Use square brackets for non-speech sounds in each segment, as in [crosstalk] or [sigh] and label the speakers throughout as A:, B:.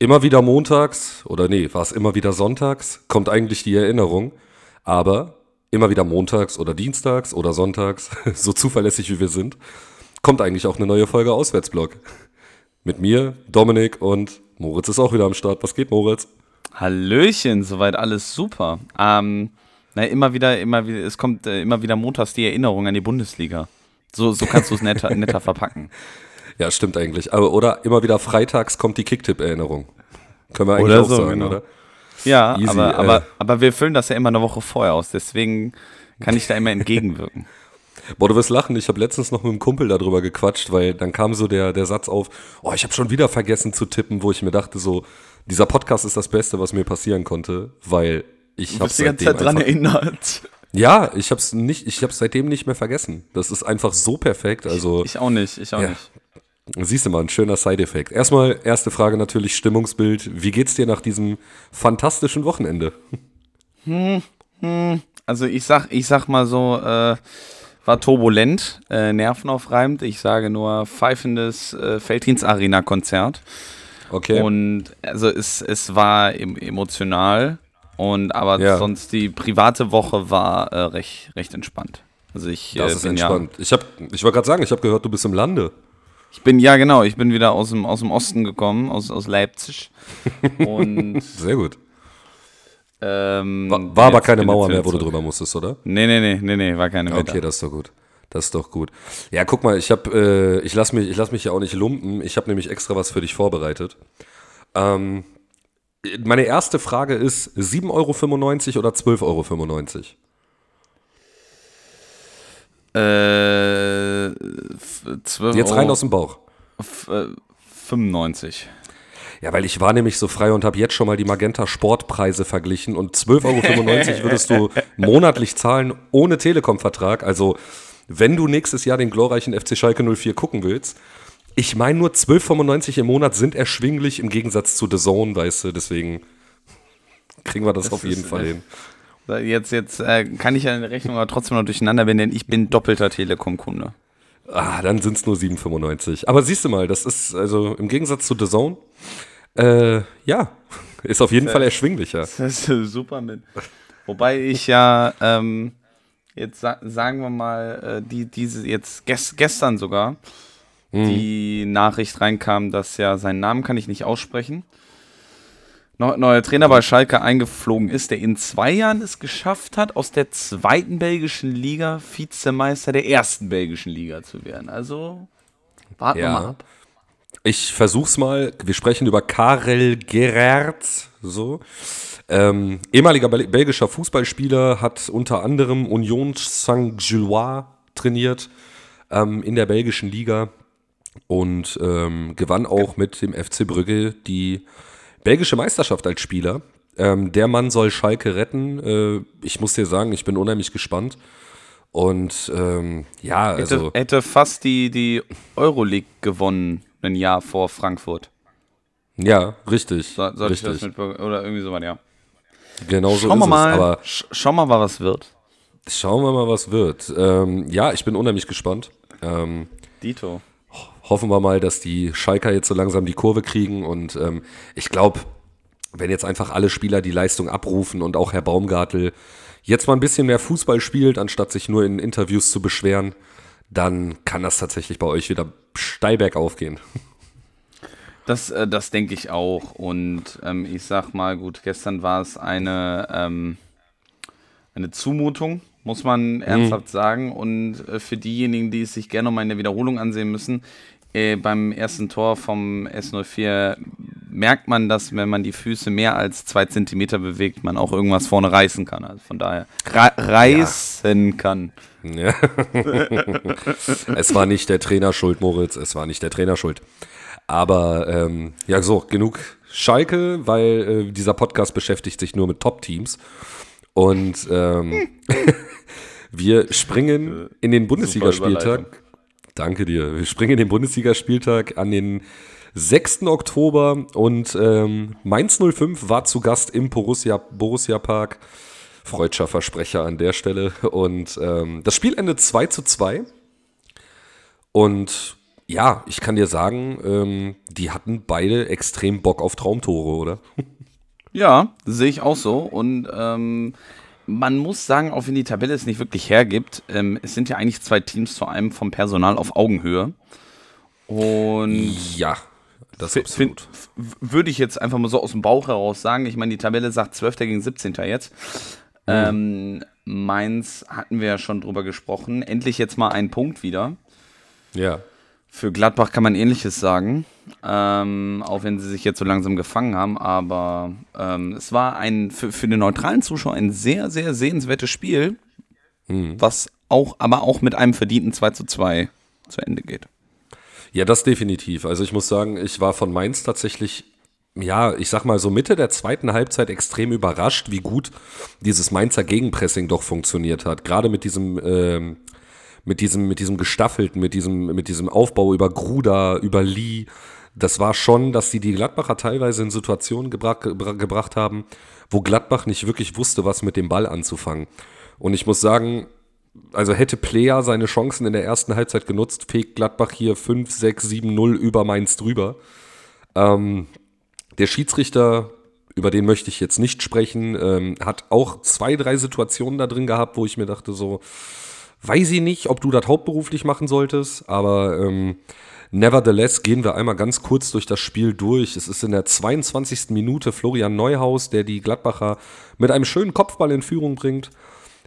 A: immer wieder montags, oder nee, war es immer wieder sonntags, kommt eigentlich die Erinnerung. Aber immer wieder montags oder dienstags oder sonntags, [laughs] so zuverlässig wie wir sind, kommt eigentlich auch eine neue Folge Auswärtsblock. Mit mir, Dominik und Moritz ist auch wieder am Start. Was geht, Moritz?
B: Hallöchen, soweit alles super. Ähm, na, immer wieder, immer wieder, es kommt äh, immer wieder montags die Erinnerung an die Bundesliga. So, so kannst du es netter, netter [laughs] verpacken.
A: Ja, stimmt eigentlich. Aber, oder immer wieder freitags kommt die Kicktipp-Erinnerung. Können wir eigentlich
B: Oder
A: auch
B: so,
A: sagen,
B: genau.
A: oder?
B: Ja,
A: Easy,
B: aber,
A: äh.
B: aber, aber wir füllen das ja immer eine Woche vorher aus, deswegen kann ich da immer entgegenwirken. [laughs]
A: Boah, du wirst lachen. Ich habe letztens noch mit einem Kumpel darüber gequatscht, weil dann kam so der, der Satz auf, oh, ich habe schon wieder vergessen zu tippen, wo ich mir dachte so, dieser Podcast ist das Beste, was mir passieren konnte, weil ich habe
B: bist die ganze Zeit dran erinnert.
A: Ja, ich habe es nicht, ich seitdem nicht mehr vergessen. Das ist einfach so perfekt. Also
B: Ich auch nicht, ich auch
A: Ja.
B: nicht.
A: Siehst du mal, ein schöner Side-Effekt. Erstmal erste Frage natürlich Stimmungsbild. Wie geht's dir nach diesem fantastischen Wochenende?
B: Also ich sag, ich sag mal so, äh, war turbulent, äh, nervenaufreibend. Ich sage nur pfeifendes äh, Feldhins Arena Konzert.
A: Okay.
B: Und also es, es war em emotional und aber
A: Ja.
B: sonst die private Woche war äh, recht, recht entspannt. Also ich
A: das
B: äh,
A: ist
B: bin
A: entspannt. Ich habe, ich wollte gerade sagen, ich habe gehört, du bist im Lande.
B: Ich bin ja genau, ich bin wieder aus dem aus dem Osten gekommen, aus, aus Leipzig. Und [laughs]
A: Sehr gut.
B: ähm,
A: War, war aber keine Mauer mehr, wo du drüber musstest, oder?
B: Nee, nee, nee, nee, nee, war keine mehr.
A: Okay, das ist doch gut. Das ist doch gut. Ja, guck mal, ich habe, äh, ich lass mich, ich lass mich ja auch nicht lumpen. Ich habe nämlich extra was für dich vorbereitet. Ähm, meine erste Frage ist 7,95 Euro oder 12,95 Euro?
B: Äh, f- 12
A: Jetzt
B: Euro,
A: rein aus dem Bauch.
B: f- äh, 95.
A: Ja, weil ich war nämlich so frei und habe jetzt schon mal die Magenta Sportpreise verglichen und 12,95 Euro [laughs] würdest du monatlich zahlen ohne Telekom-Vertrag. Also, wenn du nächstes Jahr den glorreichen FC Schalke 04 gucken willst, ich meine nur 12,95 im Monat sind erschwinglich im Gegensatz zu The Zone, weißt du, deswegen kriegen wir das, auf jeden Fall
B: äh,
A: hin.
B: Jetzt, jetzt äh, kann ich ja eine Rechnung aber trotzdem noch durcheinander werden, denn ich bin doppelter Telekom-Kunde.
A: Ah, dann sind es nur 7,95. Aber siehst du mal, das ist also im Gegensatz zu The Zone, äh, ja, [laughs] ist auf jeden Fall erschwinglicher. [laughs]
B: Das ist super mit. Wobei ich ja ähm, jetzt sa sagen wir mal, äh, die, diese jetzt ges gestern sogar die Nachricht reinkam, dass ja seinen Namen kann ich nicht aussprechen. Neu- Neuer Trainer bei Schalke eingeflogen ist, der in zwei Jahren es geschafft hat, aus der zweiten belgischen Liga Vizemeister der ersten belgischen Liga zu werden. Also warten wir
A: Ja.
B: mal ab.
A: Ich versuch's mal. Wir sprechen über Karel Gerard. So. Ähm, ehemaliger Bel belgischer Fußballspieler, hat unter anderem Union Saint-Gilloise trainiert ähm, in der belgischen Liga und ähm, gewann auch mit dem FC Brügge die belgische Meisterschaft als Spieler. Ähm, der Mann soll Schalke retten. Äh, ich muss dir sagen, ich bin unheimlich gespannt. Und ähm, ja,
B: Hätte,
A: also.
B: hätte fast die, die Euroleague gewonnen, ein Jahr vor Frankfurt.
A: Ja, richtig.
B: So, sollte ich das
A: richtig.
B: mitbekommen? Oder irgendwie so was, ja.
A: Genau so
B: Schauen
A: ist
B: wir mal,
A: es. Aber
B: sch schauen wir mal, was wird.
A: schauen wir mal, was wird. Ähm, ja, ich bin unheimlich gespannt. Ähm,
B: Dito.
A: Hoffen wir mal, dass die Schalker jetzt so langsam die Kurve kriegen. Und ähm, ich glaube, wenn jetzt einfach alle Spieler die Leistung abrufen und auch Herr Baumgartel jetzt mal ein bisschen mehr Fußball spielt, anstatt sich nur in Interviews zu beschweren, dann kann das tatsächlich bei euch wieder steil bergauf gehen.
B: Das, äh, das denke ich auch. Und ähm, ich sag mal, gut, gestern war es eine, ähm, eine Zumutung, muss man ernsthaft sagen. Und äh, für diejenigen, die es sich gerne mal in der Wiederholung ansehen müssen, äh, beim ersten Tor vom S04 merkt man, dass wenn man die Füße mehr als zwei Zentimeter bewegt, man auch irgendwas vorne reißen kann. Also von daher re reißen kann.
A: Ja. [laughs] es war nicht der Trainer schuld, Moritz, es war nicht der Trainer schuld. Aber ähm, ja, so, genug Schalke, weil äh, dieser Podcast beschäftigt sich nur mit Top-Teams. Und ähm, [laughs] wir springen in den Bundesligaspieltag. Danke dir. Wir springen in den Bundesligaspieltag an den 6. Oktober und ähm, Mainz 05 war zu Gast im Borussia, Borussia Park. Freudscher Versprecher an der Stelle. Und ähm, das Spiel endet 2 zu 2. Und ja, ich kann dir sagen, ähm, die hatten beide extrem Bock auf Traumtore, oder?
B: Ja, sehe ich auch so. Und ähm, man muss sagen, auch wenn die Tabelle es nicht wirklich hergibt, ähm, es sind ja eigentlich zwei Teams vor allem vom Personal auf Augenhöhe. Und
A: ja, das ist absolut.
B: Würde ich jetzt einfach mal so aus dem Bauch heraus sagen. Ich meine, die Tabelle sagt 12. gegen 17. jetzt. Mhm. Ähm, Mainz hatten wir ja schon drüber gesprochen. Endlich jetzt mal ein Punkt wieder.
A: Ja.
B: Für Gladbach kann man ähnliches sagen, ähm, auch wenn sie sich jetzt so langsam gefangen haben. Aber ähm, es war ein für, für den neutralen Zuschauer ein sehr, sehr sehenswertes Spiel, mhm. was auch, aber auch mit einem verdienten 2 zu 2 zu Ende geht.
A: Ja, das definitiv. Also ich muss sagen, ich war von Mainz tatsächlich, ja, ich sag mal so Mitte der zweiten Halbzeit extrem überrascht, wie gut dieses Mainzer Gegenpressing doch funktioniert hat. Gerade mit diesem ähm, mit diesem, mit diesem gestaffelten, mit diesem, mit diesem Aufbau über Gruda, über Lee. Das war schon, dass sie die Gladbacher teilweise in Situationen gebra gebracht haben, wo Gladbach nicht wirklich wusste, was mit dem Ball anzufangen. Und ich muss sagen, also hätte Player seine Chancen in der ersten Halbzeit genutzt, fegt Gladbach hier 5, 6, 7, 0 über Mainz drüber. Ähm, der Schiedsrichter, über den möchte ich jetzt nicht sprechen, ähm, hat auch zwei, drei Situationen da drin gehabt, wo ich mir dachte so, Weiß ich nicht, ob du das hauptberuflich machen solltest, aber ähm, nevertheless gehen wir einmal ganz kurz durch das Spiel durch. Es ist in der 22. Minute Florian Neuhaus, der die Gladbacher mit einem schönen Kopfball in Führung bringt,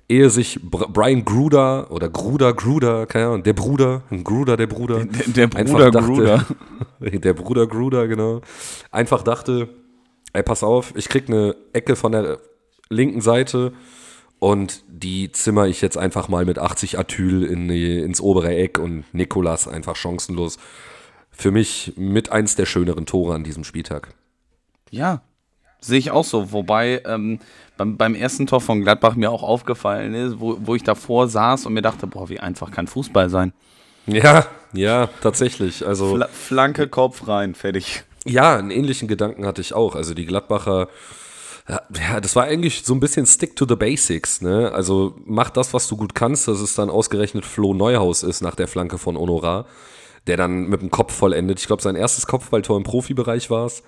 A: ehe sich Brian Gruder oder Gruder, Gruder, keine Ahnung, der Bruder, Gruder, der Bruder.
B: Der, der Bruder dachte, Gruder. [laughs]
A: der Bruder Gruder, genau. Einfach dachte, ey, pass auf, ich krieg eine Ecke von der linken Seite und die zimmer ich jetzt einfach mal mit 80 Atyl in ins obere Eck und Nikolas einfach chancenlos. Für mich mit eins der schöneren Tore an diesem Spieltag.
B: Ja, sehe ich auch so. Wobei ähm, beim, beim, ersten Tor von Gladbach mir auch aufgefallen ist, wo, wo ich davor saß und mir dachte, boah, wie einfach kann Fußball sein.
A: Ja, ja, tatsächlich. Also
B: Fl Flanke, Kopf rein, fertig.
A: Ja, einen ähnlichen Gedanken hatte ich auch. Also die Gladbacher ja, das war eigentlich so ein bisschen Stick to the Basics, ne? Also mach das, was du gut kannst, dass es dann ausgerechnet Flo Neuhaus ist nach der Flanke von Honorar, der dann mit dem Kopf vollendet. Ich glaube, sein erstes Kopfballtor im Profibereich war es.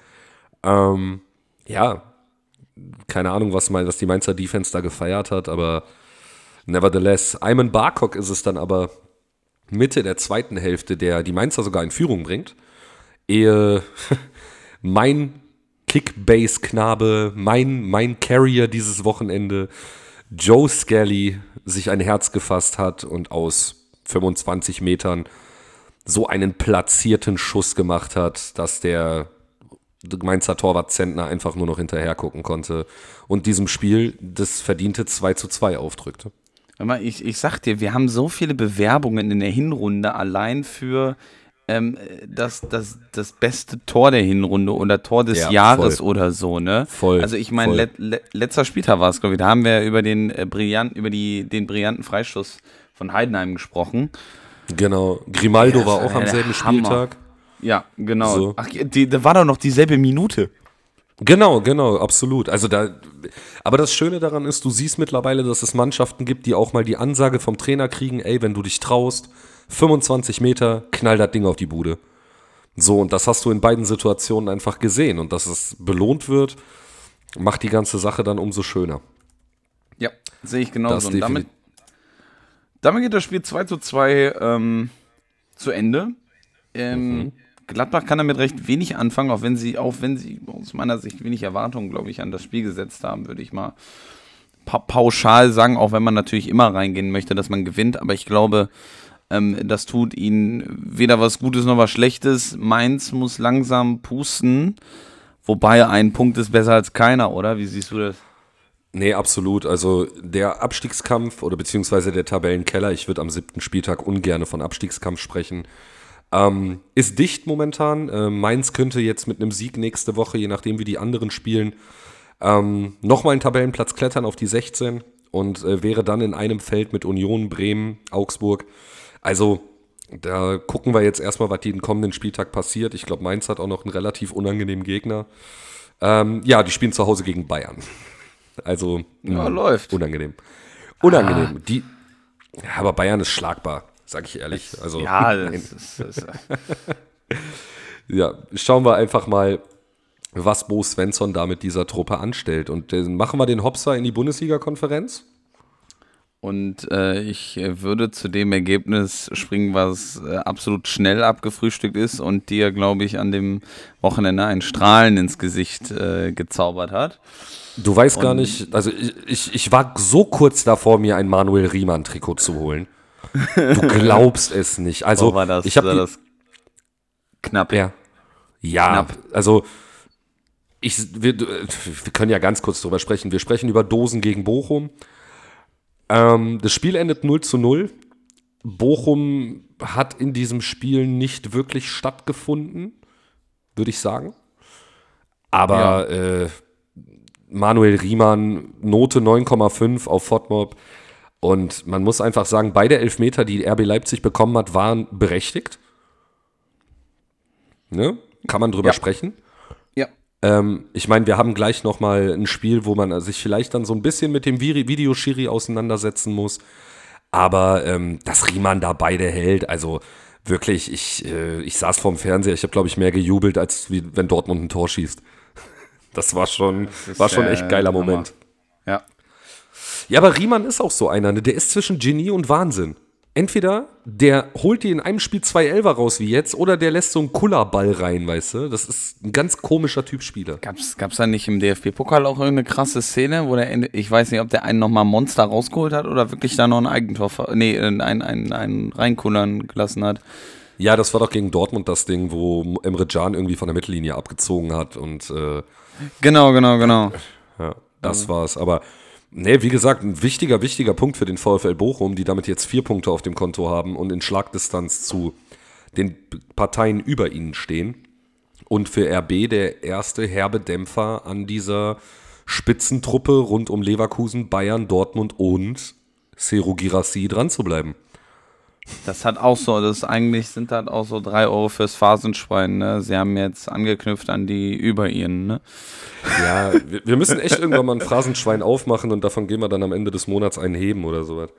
A: Ähm, ja, keine Ahnung, was, mein, was die Mainzer Defense da gefeiert hat, aber nevertheless, Ayman Barkok ist es dann aber Mitte der zweiten Hälfte, der die Mainzer sogar in Führung bringt, ehe [laughs] mein Kickbase-Knabe, mein, mein Carrier dieses Wochenende, Joe Skelly, sich ein Herz gefasst hat und aus 25 Metern so einen platzierten Schuss gemacht hat, dass der Mainzer Torwart Zentner einfach nur noch hinterher gucken konnte und diesem Spiel das verdiente 2 zu 2 aufdrückte.
B: Ich, ich sag dir, wir haben so viele Bewerbungen in der Hinrunde allein für ähm, das, das, das beste Tor der Hinrunde oder Tor des ja, Jahres voll. oder so, ne?
A: Voll.
B: Also ich meine, le le letzter Spieltag war es, glaube ich, da haben wir über den äh, brillanten, über die, den brillanten Freistoß von Heidenheim gesprochen.
A: Genau. Grimaldo ja, war auch am selben Hammer. Spieltag.
B: Ja, genau. So. Ach, die, da war doch noch dieselbe Minute.
A: Genau, genau, absolut. Also da, aber das Schöne daran ist, du siehst mittlerweile, dass es Mannschaften gibt, die auch mal die Ansage vom Trainer kriegen, ey, wenn du dich traust, 25 Meter, knall das Ding auf die Bude. So, und das hast du in beiden Situationen einfach gesehen. Und dass es belohnt wird, macht die ganze Sache dann umso schöner.
B: Ja, sehe ich genauso. Und damit, damit geht das Spiel 2 zu 2 ähm, zu Ende. Ähm, mhm. Gladbach kann damit recht wenig anfangen, auch wenn sie, auch wenn sie aus meiner Sicht wenig Erwartungen, glaube ich, an das Spiel gesetzt haben, würde ich mal pa pauschal sagen, auch wenn man natürlich immer reingehen möchte, dass man gewinnt. Aber ich glaube, ähm, das tut ihnen weder was Gutes noch was Schlechtes. Mainz muss langsam pusten, wobei ein Punkt ist besser als keiner, oder? Wie siehst du das?
A: Nee, absolut. Also der Abstiegskampf oder beziehungsweise der Tabellenkeller, ich würde am siebten Spieltag ungern von Abstiegskampf sprechen, ähm, ist dicht momentan. Äh, Mainz könnte jetzt mit einem Sieg nächste Woche, je nachdem wie die anderen spielen, ähm, nochmal einen Tabellenplatz klettern auf die 16 und äh, wäre dann in einem Feld mit Union, Bremen, Augsburg also, da gucken wir jetzt erstmal, was den kommenden Spieltag passiert. Ich glaube, Mainz hat auch noch einen relativ unangenehmen Gegner. Ähm, ja, die spielen zu Hause gegen Bayern. Also,
B: ja, mh, läuft.
A: Unangenehm. Unangenehm. Ah. Die, aber Bayern ist schlagbar. sag ich ehrlich. Also,
B: Ja, [laughs] das ist, das ist,
A: ja, schauen wir einfach mal, was Bo Svensson da mit dieser Truppe anstellt. Und äh, machen wir den Hopser in die Bundesliga-Konferenz?
B: Und äh, ich äh, würde zu dem Ergebnis springen, was äh, absolut schnell abgefrühstückt ist und dir, glaube ich, an dem Wochenende ein Strahlen ins Gesicht äh, gezaubert hat.
A: Du weißt gar nicht, also ich, ich, ich war so kurz davor, mir ein Manuel Riemann-Trikot zu holen. Du [laughs] glaubst es nicht. Also,
B: Oh, war das,
A: ich habe
B: das knapp.
A: Ja. Ja,
B: Knapp.
A: also ich, wir, wir können ja ganz kurz drüber sprechen. Wir sprechen über Dosen gegen Bochum. Ähm, das Spiel endet 0 zu 0. Bochum hat in diesem Spiel nicht wirklich stattgefunden, würde ich sagen. Aber äh, Manuel Riemann, Note 9,5 auf FODMOB. Und man muss einfach sagen, beide Elfmeter, die RB Leipzig bekommen hat, waren berechtigt. Ne? Kann man drüber
B: Ja.
A: sprechen. Ähm, ich meine, wir haben gleich noch mal ein Spiel, wo man sich vielleicht dann so ein bisschen mit dem Videoschiri auseinandersetzen muss. Aber ähm, dass Riemann da beide hält, also wirklich, ich, äh, ich saß vorm Fernseher, ich habe, glaube ich, mehr gejubelt, als wie, wenn Dortmund ein Tor schießt. [laughs] Das war schon,
B: ist,
A: war schon echt geiler
B: Hammer.
A: Moment.
B: Ja.
A: Ja, aber Riemann ist auch so einer, ne? der ist zwischen Genie und Wahnsinn. Entweder der holt dir in einem Spiel zwei Elfer raus wie jetzt, oder der lässt so einen Kullerball rein, weißt du? Das ist ein ganz komischer Typ Spieler.
B: Gab's, gab's da nicht im DFB-Pokal auch irgendeine krasse Szene, wo der ich weiß nicht, ob der einen nochmal Monster rausgeholt hat oder wirklich da noch ein Eigentor, nee, ein, ein, ein, ein reinkullern gelassen hat.
A: Ja, das war doch gegen Dortmund das Ding, wo Emre Can irgendwie von der Mittellinie abgezogen hat und äh,
B: Genau, genau, genau.
A: ja, das war's. Aber nee, wie gesagt, ein wichtiger, wichtiger Punkt für den VfL Bochum, die damit jetzt vier Punkte auf dem Konto haben und in Schlagdistanz zu den Parteien über ihnen stehen. Und für RB der erste herbe Dämpfer an dieser Spitzentruppe rund um Leverkusen, Bayern, Dortmund und Seru Girassi dran zu bleiben.
B: Das hat auch so, das eigentlich sind halt auch so drei Euro fürs Phasenschwein, ne? Sie haben jetzt angeknüpft an die über ihnen, ne?
A: Ja, wir, wir müssen echt irgendwann mal ein Phrasenschwein aufmachen und davon gehen wir dann am Ende des Monats einen heben oder sowas.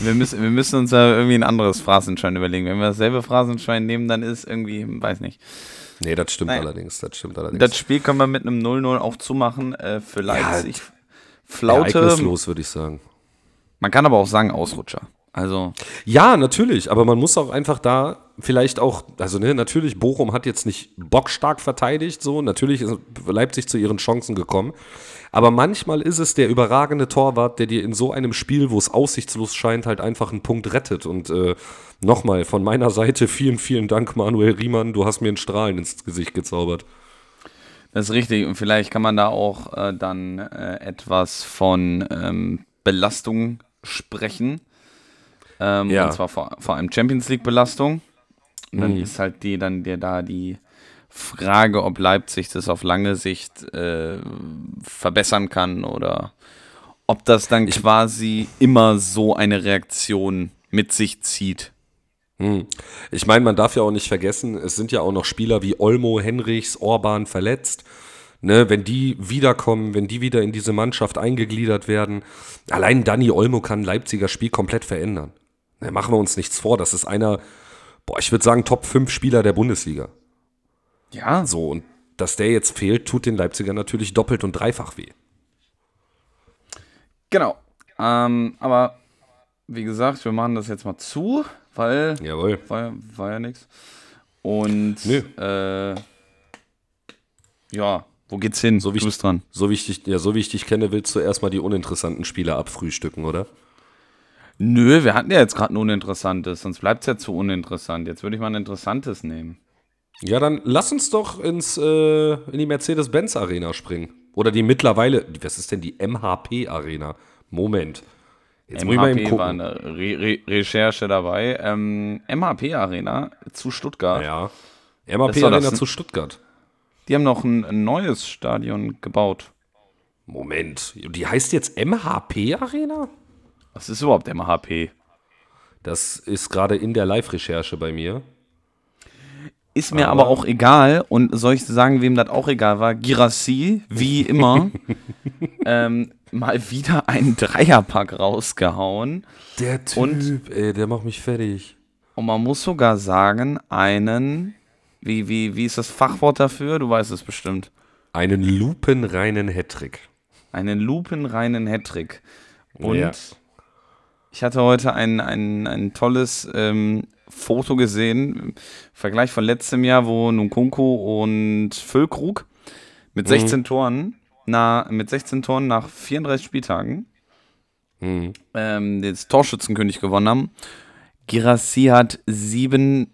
B: Wir müssen, wir müssen uns da irgendwie ein anderes Phrasenschwein überlegen. Wenn wir dasselbe Phrasenschwein nehmen, dann ist irgendwie, weiß nicht.
A: Nee, das stimmt
B: Nein.
A: allerdings. Das stimmt allerdings.
B: Das Spiel können wir mit einem 0-0 auch zumachen äh, für Leipzig.
A: Ja,
B: Flaute,
A: Ereignislos, würde ich sagen.
B: man kann aber auch sagen Ausrutscher. Also,
A: Ja, natürlich, aber man muss auch einfach da vielleicht auch, also ne, natürlich, Bochum hat jetzt nicht bockstark verteidigt, so, natürlich ist Leipzig zu ihren Chancen gekommen, aber manchmal ist es der überragende Torwart, der dir in so einem Spiel, wo es aussichtslos scheint, halt einfach einen Punkt rettet und äh, nochmal von meiner Seite vielen, vielen Dank, Manuel Riemann, du hast mir einen Strahlen ins Gesicht gezaubert.
B: das ist richtig. Und vielleicht kann man da auch äh, dann äh, etwas von ähm, Belastung sprechen. Ähm,
A: Ja.
B: Und zwar vor, vor allem Champions League-Belastung. Und dann
A: Mhm.
B: ist halt die dann dir da die Frage, ob Leipzig das auf lange Sicht äh, verbessern kann oder ob das dann quasi immer so eine Reaktion mit sich zieht.
A: Hm. Ich meine, man darf ja auch nicht vergessen, es sind ja auch noch Spieler wie Olmo, Henrichs, Orban verletzt. Ne, wenn die wiederkommen, wenn die wieder in diese Mannschaft eingegliedert werden, allein Danny Olmo kann Leipziger Spiel komplett verändern. Ne, machen wir uns nichts vor, das ist einer, boah, ich würde sagen, Top 5 Spieler der Bundesliga.
B: Ja,
A: So, und dass der jetzt fehlt, tut den Leipziger natürlich doppelt und dreifach weh.
B: genau. Ähm, aber wie gesagt, wir machen das jetzt mal zu, weil
A: Jawohl.
B: war, ja- war ja nichts. Und
A: Nö.
B: äh, ja, wo geht's hin?
A: So wie
B: du
A: ich-
B: bist dran.
A: So wie, ich dich, ja, so wie ich dich kenne, willst du erstmal die uninteressanten Spieler abfrühstücken, oder?
B: Nö, wir hatten ja jetzt gerade ein uninteressantes, sonst bleibt es ja zu uninteressant. Jetzt würde ich mal ein interessantes nehmen.
A: Ja, dann lass uns doch ins, äh, in die Mercedes-Benz-Arena springen. Oder die mittlerweile, was ist denn die MHP-Arena? Moment. Jetzt muss ich mal eben
B: MHP war eine Re Re Recherche dabei. Ähm, MHP Arena zu Stuttgart.
A: Ja. MHP-Arena
B: das,
A: zu Stuttgart.
B: Die haben noch ein, ein neues Stadion gebaut.
A: Moment. Die heißt jetzt MHP-Arena?
B: Was ist überhaupt MHP?
A: Das ist gerade in der Live-Recherche bei mir.
B: Ist mir aber,
A: Aber-
B: auch egal. Und soll ich sagen, wem das auch egal war? Girassi, wie immer. [laughs] ähm, mal wieder einen Dreierpack rausgehauen.
A: Der Typ, und, ey, der macht mich fertig.
B: Und man muss sogar sagen, einen, wie, wie, wie ist das Fachwort dafür? Du weißt es bestimmt.
A: Einen lupenreinen Hattrick.
B: Einen lupenreinen Hattrick. Und ja. Ich hatte heute ein, ein, ein tolles ähm, Foto gesehen, Vergleich von letztem Jahr, wo Nkunku und Füllkrug mit 16 mhm. Toren na, mit 16 Toren nach 34 Spieltagen mhm. ähm, den Torschützenkönig gewonnen haben. Girassi hat sieben,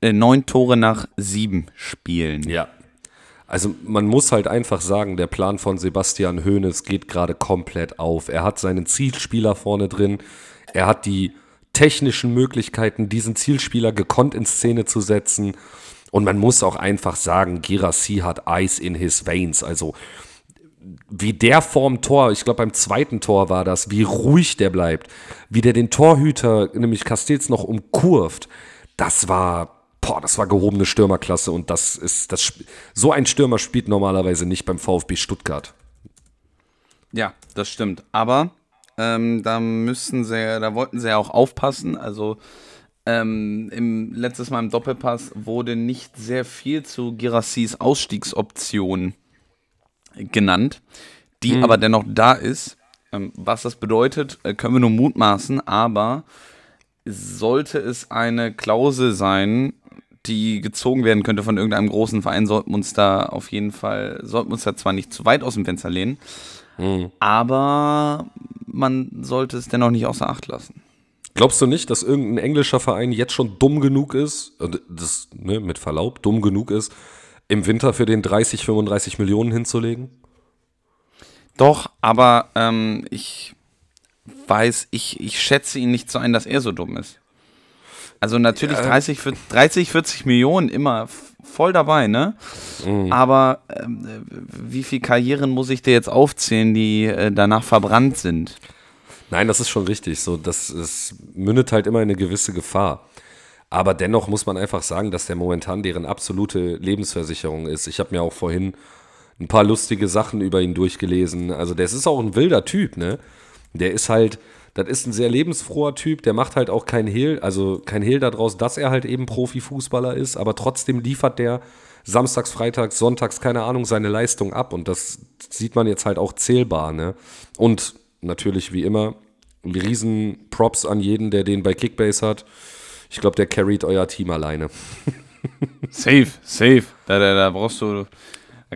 B: äh, neun Tore nach sieben Spielen.
A: Ja. Also man muss halt einfach sagen, der Plan von Sebastian Hoeneß geht gerade komplett auf. Er hat seinen Zielspieler vorne drin. Er hat die technischen Möglichkeiten, diesen Zielspieler gekonnt in Szene zu setzen. Und man muss auch einfach sagen, Girassi hat Ice in his veins. Also wie der vorm Tor, ich glaube beim zweiten Tor war das, wie ruhig der bleibt, wie der den Torhüter, nämlich Castells, noch umkurvt, das war, boah, das war gehobene Stürmerklasse und das ist, das, so ein Stürmer spielt normalerweise nicht beim VfB Stuttgart.
B: Ja, das stimmt. Aber ähm, da müssen sie, da wollten sie ja auch aufpassen. Also ähm, im, letztes Mal im Doppelpass wurde nicht sehr viel zu Girassis Ausstiegsoption genannt, die mhm. aber dennoch da ist. Ähm, was das bedeutet, äh, können wir nur mutmaßen, aber sollte es eine Klausel sein, die gezogen werden könnte von irgendeinem großen Verein, sollten wir uns da auf jeden Fall, sollten wir uns da zwar nicht zu weit aus dem Fenster lehnen, mhm. aber man sollte es dennoch nicht außer Acht lassen.
A: Glaubst du nicht, dass irgendein englischer Verein jetzt schon dumm genug ist, das ne, mit Verlaub dumm genug ist, im Winter für den 30, 35 Millionen hinzulegen?
B: Doch, aber ähm, ich weiß, ich, ich schätze ihn nicht so ein, dass er so dumm ist. Also natürlich ja. 30, 30, 40 Millionen immer voll dabei, ne? Mhm. Aber ähm, wie viele Karrieren muss ich dir jetzt aufzählen, die äh, danach verbrannt sind?
A: Nein, das ist schon richtig. So, das es mündet halt immer in eine gewisse Gefahr. Aber dennoch muss man einfach sagen, dass der momentan deren absolute Lebensversicherung ist. Ich habe mir auch vorhin ein paar lustige Sachen über ihn durchgelesen. Also, der ist auch ein wilder Typ, ne? Der ist halt, das ist ein sehr lebensfroher Typ, der macht halt auch kein Hehl, also kein Hehl daraus, dass er halt eben Profifußballer ist, aber trotzdem liefert der samstags, freitags, sonntags, keine Ahnung, seine Leistung ab und das sieht man jetzt halt auch zählbar, ne? Und natürlich wie immer, riesen Props an jeden, der den bei Kickbase hat. Ich glaube, der carried euer Team alleine. [laughs]
B: safe, safe. Da, da, da brauchst du,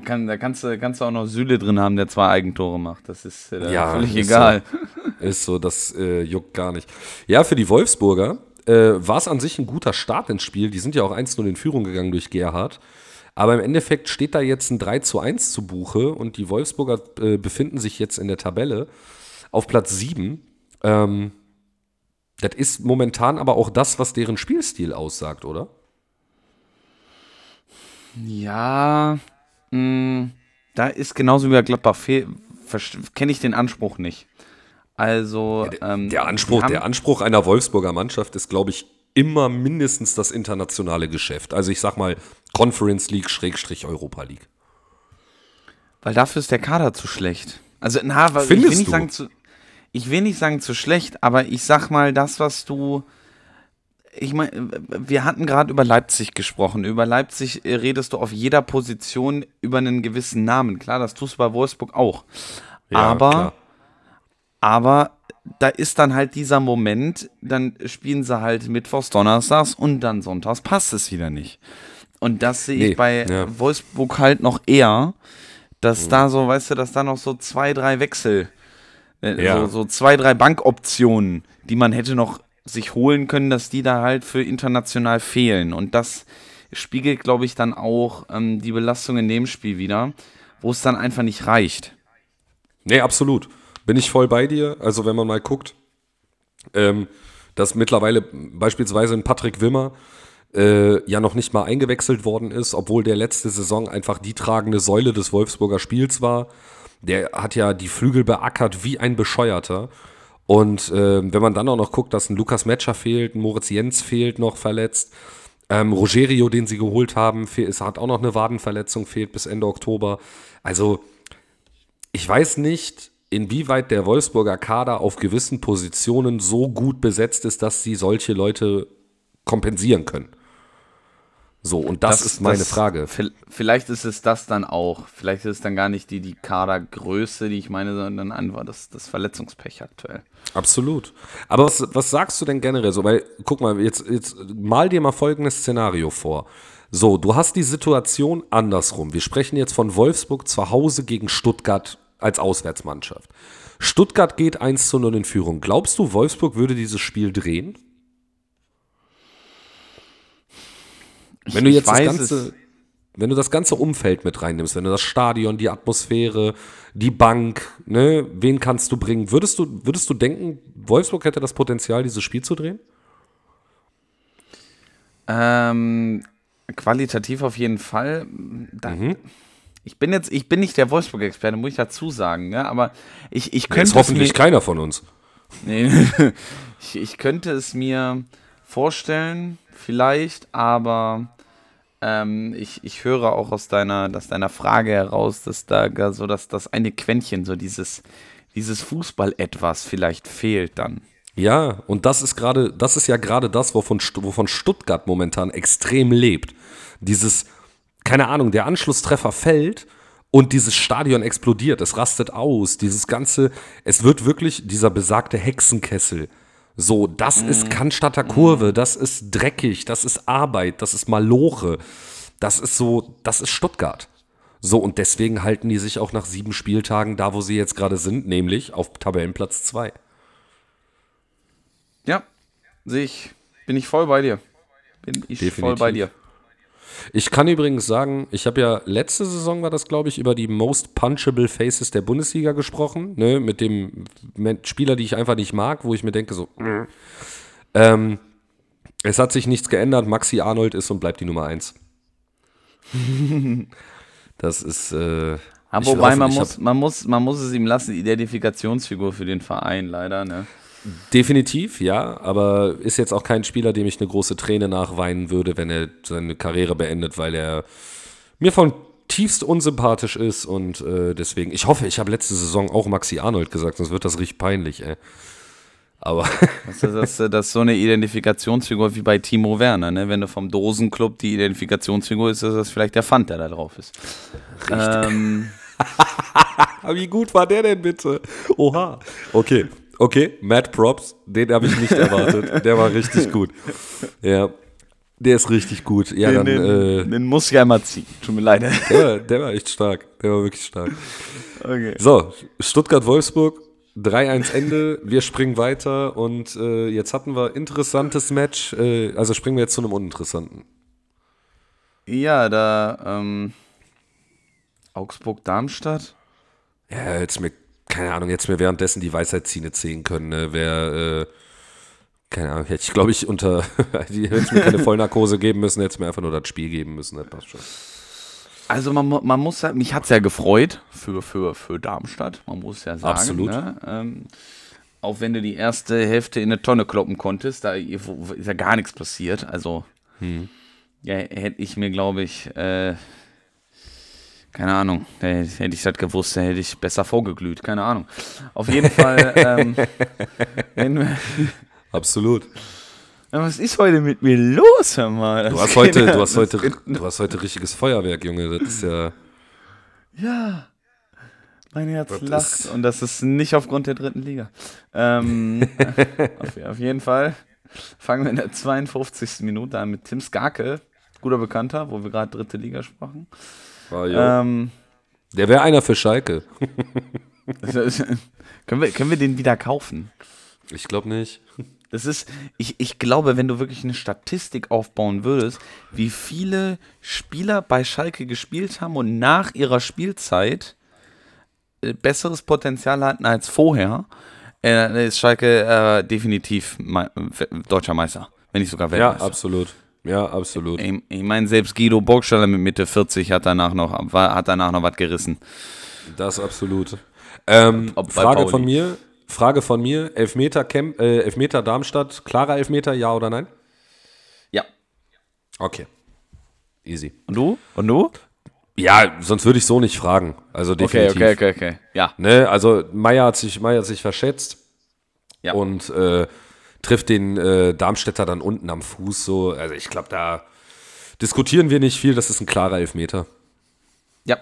B: da, kann, da kannst, du, kannst du auch noch Süle drin haben, der zwei Eigentore macht. Das ist äh, ja, völlig ist egal.
A: So, ist so, das äh, juckt gar nicht. Ja, für die Wolfsburger äh, war es an sich ein guter Start ins Spiel. Die sind ja auch 1-0 in Führung gegangen durch Gerhard. Aber im Endeffekt steht da jetzt ein 3 zu 1 zu Buche und die Wolfsburger äh, befinden sich jetzt in der Tabelle auf Platz 7. Ähm, das ist momentan aber auch das, was deren Spielstil aussagt, oder?
B: Ja, mh, hm, da ist genauso wie bei Gladbach, kenne ich den Anspruch nicht. Also,
A: ja, der, ähm, der, Anspruch, der Anspruch einer Wolfsburger Mannschaft ist, glaube ich, immer mindestens das internationale Geschäft. Also ich sag mal Conference League Schrägstrich Europa League.
B: Weil dafür ist der Kader zu schlecht. Also, na, Findest ich will nicht du? sagen zu, ich will nicht sagen zu schlecht, aber ich sag mal, das, was du. Ich meine, wir hatten gerade über Leipzig gesprochen. Über Leipzig redest du auf jeder Position über einen gewissen Namen. Klar, das tust du bei Wolfsburg auch. Ja, aber, klar. aber da ist dann halt dieser Moment, dann spielen sie halt Mittwochs, Donnerstags und dann Sonntags passt es wieder nicht. Und das sehe nee, ich bei ja. Wolfsburg halt noch eher, dass mhm. da so, weißt du, dass da noch so zwei, drei Wechsel äh, ja. So, so zwei, drei Bankoptionen, die man hätte noch sich holen können, dass die da halt für international fehlen. Und das spiegelt, glaube ich, dann auch ähm, die Belastung in dem Spiel wieder, wo es dann einfach nicht reicht.
A: Nee, absolut. Bin ich voll bei dir. Also, wenn man mal guckt, ähm, dass mittlerweile beispielsweise ein Patrick Wimmer äh, ja noch nicht mal eingewechselt worden ist, obwohl der letzte Saison einfach die tragende Säule des Wolfsburger Spiels war. Der hat ja die Flügel beackert wie ein Bescheuerter. Und äh, wenn man dann auch noch guckt, dass ein Lukas Metscher fehlt, ein Moritz Jens fehlt noch verletzt, ähm, Rogerio, den sie geholt haben, ist, hat auch noch eine Wadenverletzung, fehlt bis Ende Oktober. Also, ich weiß nicht, inwieweit der Wolfsburger Kader auf gewissen Positionen so gut besetzt ist, dass sie solche Leute kompensieren können. So, und das, das ist meine das, Frage.
B: Vielleicht ist es das dann auch. Vielleicht ist es dann gar nicht die, die Kadergröße, die ich meine, sondern einfach das, das Verletzungspech aktuell.
A: Absolut. Aber was, was sagst du denn generell so? Weil, guck mal, jetzt, jetzt mal dir mal folgendes Szenario vor. So, du hast die Situation andersrum. Wir sprechen jetzt von Wolfsburg zu Hause gegen Stuttgart als Auswärtsmannschaft. Stuttgart geht 1 zu 0 in Führung. Glaubst du, Wolfsburg würde dieses Spiel drehen? Wenn du jetzt das ganze, wenn du das ganze Umfeld mit reinnimmst, wenn du das Stadion, die Atmosphäre, die Bank, ne, wen kannst du bringen? Würdest du, würdest du denken, Wolfsburg hätte das Potenzial, dieses Spiel zu drehen?
B: Ähm, qualitativ auf jeden Fall. Da, mhm. Ich bin jetzt, ich bin nicht der Wolfsburg-Experte, muss ich dazu sagen, ne? aber ich, ich könnte. Jetzt
A: hoffentlich keiner von uns.
B: Nee, [laughs] ich, ich könnte es mir vorstellen, vielleicht, aber ähm, ich, ich höre auch aus deiner, aus deiner Frage heraus, dass da so dass das eine Quäntchen, so dieses, dieses Fußball-Etwas vielleicht fehlt dann.
A: Ja, und das ist gerade, das ist ja gerade das, wovon, wovon Stuttgart momentan extrem lebt. Dieses, keine Ahnung, der Anschlusstreffer fällt und dieses Stadion explodiert, es rastet aus, dieses ganze, es wird wirklich dieser besagte Hexenkessel so, das mhm. ist Cannstatter Kurve, mhm. das ist dreckig, das ist Arbeit, das ist Maloche. Das ist so, das ist Stuttgart. So, und deswegen halten die sich auch nach sieben Spieltagen da, wo sie jetzt gerade sind, nämlich auf Tabellenplatz 2.
B: Ja, sehe ich, bin ich voll bei dir. Bin ich Definitiv. voll bei dir.
A: Ich kann übrigens sagen, ich habe ja letzte Saison war das, glaube ich, über die Most Punchable Faces der Bundesliga gesprochen, ne, mit dem Spieler, die ich einfach nicht mag, wo ich mir denke, so, mm. ähm, es hat sich nichts geändert, Maxi Arnold ist und bleibt die Nummer 1. [laughs] das ist. Äh,
B: aber wobei, man, muss, man, muss, man muss es ihm lassen, Identifikationsfigur für den Verein, leider, ne?
A: Definitiv, ja, aber ist jetzt auch kein Spieler, dem ich eine große Träne nachweinen würde, wenn er seine Karriere beendet, weil er mir von tiefst unsympathisch ist und äh, deswegen, ich hoffe, ich habe letzte Saison auch Maxi Arnold gesagt, sonst wird das richtig peinlich, ey. Aber. [laughs]
B: Das ist, das, das ist so eine Identifikationsfigur wie bei Timo Werner, ne? Wenn du vom Dosenclub die Identifikationsfigur ist, ist das vielleicht der Fand, der da drauf ist. Richtig. Ähm. [laughs]
A: wie gut war der denn bitte? Oha. Okay. Okay, Matt Props, den habe ich nicht erwartet. [laughs] Der war richtig gut. Ja, der ist richtig gut. Ja,
B: den, dann, den, äh, den muss ich einmal ziehen. Tut mir leid.
A: Der, der war echt stark. Der war wirklich stark. Okay. So, Stuttgart-Wolfsburg, 3-1 Ende. Wir springen weiter und äh, jetzt hatten wir interessantes Match. Äh, also springen wir jetzt zu einem uninteressanten.
B: Ja, da ähm, Augsburg-Darmstadt.
A: Ja, jetzt mir keine Ahnung, jetzt mir währenddessen die Weisheitszähne ziehen können, ne? Wer, äh, keine Ahnung, hätte ich, glaube ich, unter, die [laughs] hätte mir keine [laughs] Vollnarkose geben müssen, hätte es mir einfach nur das Spiel geben müssen, das passt schon.
B: Also man, man muss ja, mich hat es ja gefreut für, für, für Darmstadt, man muss ja sagen.
A: Absolut.
B: Ne? Ähm, auch wenn du die erste Hälfte in eine Tonne kloppen konntest, da ist ja gar nichts passiert. Also hm. ja, hätte ich mir, glaube ich, äh, keine Ahnung. Hätte ich das gewusst, hätte ich besser vorgeglüht. Keine Ahnung. Auf jeden Fall. ähm, [laughs]
A: Absolut.
B: Was ist heute mit mir los, hör mal?
A: Du hast, heute, du, hast heute, du hast heute richtiges Feuerwerk, Junge. Das ist ja.
B: Ja. Mein Herz das lacht. Und das ist nicht aufgrund der dritten Liga. Ähm, [laughs] auf, auf, jeden Fall fangen wir in der 52. Minute an mit Tim Skarke, guter Bekannter, wo wir gerade dritte Liga sprachen.
A: Ah, ähm, der wäre einer für Schalke. [laughs]
B: können, wir, können wir den wieder kaufen?
A: Ich glaube nicht.
B: Das ist, ich, ich glaube, wenn du wirklich eine Statistik aufbauen würdest, wie viele Spieler bei Schalke gespielt haben und nach ihrer Spielzeit äh, besseres Potenzial hatten als vorher, äh, ist Schalke äh, definitiv Me deutscher Meister, wenn nicht sogar Weltmeister.
A: Ja, absolut. Ja, absolut.
B: Ich, ich meine, selbst Guido Burgstaller mit Mitte 40 hat danach noch, hat danach noch was gerissen.
A: Das absolut. Ähm, Frage von mir, Frage von mir, Elfmeter, Camp, äh, Elfmeter Darmstadt, klarer Elfmeter, ja oder nein?
B: Ja.
A: Okay. Easy.
B: Und du? Und du?
A: Ja, sonst würde ich so nicht fragen. Also
B: Okay,
A: definitiv.
B: okay, okay, okay. Ja.
A: Ne? Also Meier hat sich, Meier hat sich verschätzt
B: Ja.
A: und äh, trifft den äh, Darmstädter dann unten am Fuß so. Also ich glaube, da diskutieren wir nicht viel. Das ist ein klarer Elfmeter.
B: Ja,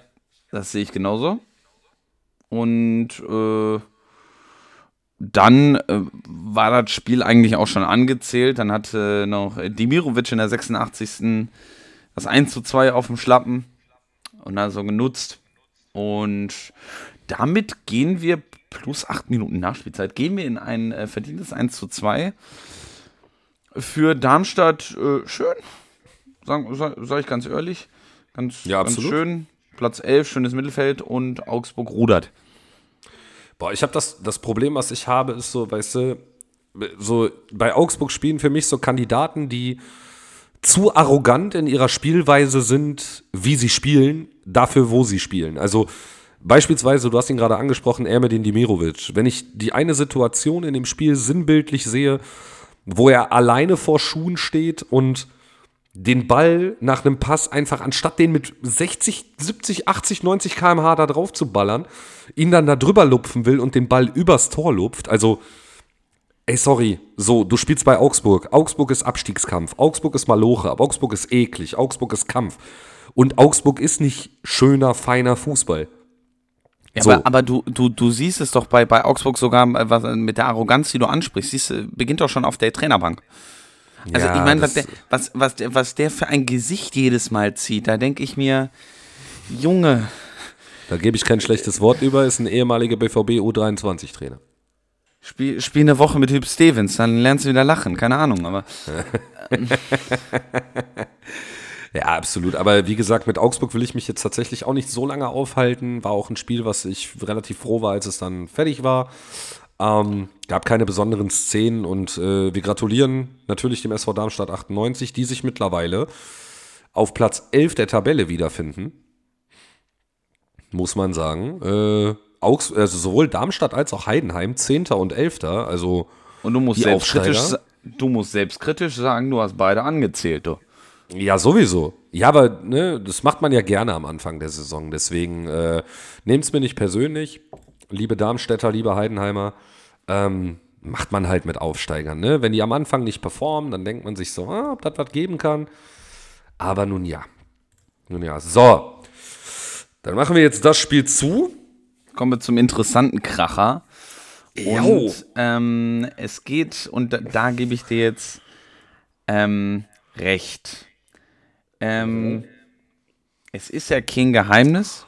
B: das sehe ich genauso. Und äh, dann äh, war das Spiel eigentlich auch schon angezählt. Dann hatte noch Dimirovic in der 86. das 1 zu 2 auf dem Schlappen und also genutzt. Und damit gehen wir plus 8 Minuten Nachspielzeit, gehen wir in ein äh, verdientes 1 zu 2. Für Darmstadt äh, schön, sage sag, ich ganz ehrlich. Ganz,
A: Ja,
B: ganz schön. Platz 11, schönes Mittelfeld und Augsburg rudert.
A: Boah, ich habe das, das Problem, was ich habe, ist so, weißt du, so bei Augsburg spielen für mich so Kandidaten, die zu arrogant in ihrer Spielweise sind, wie sie spielen, dafür, wo sie spielen. Also beispielsweise, du hast ihn gerade angesprochen, Ermedin Dimirovic. Wenn ich die eine Situation in dem Spiel sinnbildlich sehe, wo er alleine vor Schuhen steht und den Ball nach einem Pass einfach, anstatt den mit 60, 70, 80, 90 km/h da drauf zu ballern, ihn dann da drüber lupfen will und den Ball übers Tor lupft. Also, ey, sorry, so, du spielst bei Augsburg. Augsburg ist Abstiegskampf. Augsburg ist Maloche. aber Augsburg ist eklig. Augsburg ist Kampf. Und Augsburg ist nicht schöner, feiner Fußball.
B: Ja,
A: So.
B: aber, aber du, du, du siehst es doch bei, bei Augsburg sogar äh, was, mit der Arroganz, die du ansprichst, siehst, du, beginnt doch schon auf der Trainerbank. Also
A: Ja,
B: ich meine, was der, was, was, der, was der für ein Gesicht jedes Mal zieht, da denke ich mir, Junge,
A: Da gebe ich kein schlechtes Wort über, ist ein ehemaliger BVB U23-Trainer.
B: spiel, spiel eine Woche mit Hüb Stevens, dann lernst du wieder lachen, keine Ahnung, aber [laughs]
A: Ja, absolut. Aber wie gesagt, mit Augsburg will ich mich jetzt tatsächlich auch nicht so lange aufhalten. War auch ein Spiel, was ich relativ froh war, als es dann fertig war. Ähm, gab keine besonderen Szenen und äh, wir gratulieren natürlich dem SV Darmstadt 98, die sich mittlerweile auf Platz 11 der Tabelle wiederfinden. Muss man sagen. Äh, Augs also sowohl Darmstadt als auch Heidenheim, 10. und 11. Also
B: und du musst
A: Aufsteiger?
B: sa- du musst selbstkritisch sagen, du hast beide angezählt, du.
A: Ja, sowieso. Ja, aber ne, das macht man ja gerne am Anfang der Saison. Deswegen äh, nehmt es mir nicht persönlich. Liebe Darmstädter, liebe Heidenheimer, ähm, macht man halt mit Aufsteigern. Ne? Wenn die am Anfang nicht performen, dann denkt man sich so, ah, ob das was geben kann. Aber nun ja. Nun ja. So. Dann machen wir jetzt das Spiel zu.
B: Kommen wir zum interessanten Kracher. Und ähm, es geht, und da, da gebe ich dir jetzt ähm, recht. Ähm, es ist ja kein Geheimnis,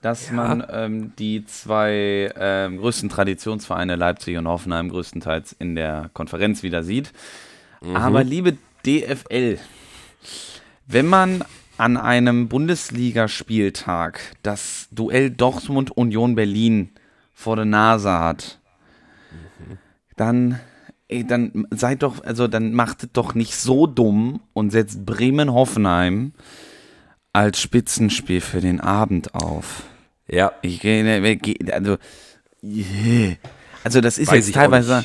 B: dass man ähm, die zwei ähm, größten Traditionsvereine Leipzig und Hoffenheim größtenteils in der Konferenz wieder sieht. Aber liebe DFL, wenn man an einem Bundesligaspieltag das Duell Dortmund-Union Berlin vor der Nase hat, dann, ey, dann seid doch, also dann macht es doch nicht so dumm und setzt Bremen-Hoffenheim als Spitzenspiel für den Abend auf.
A: Ja.
B: Ich gehe, geh- also, yeah. also das ist
A: Weiß
B: jetzt
A: ich auch
B: teilweise,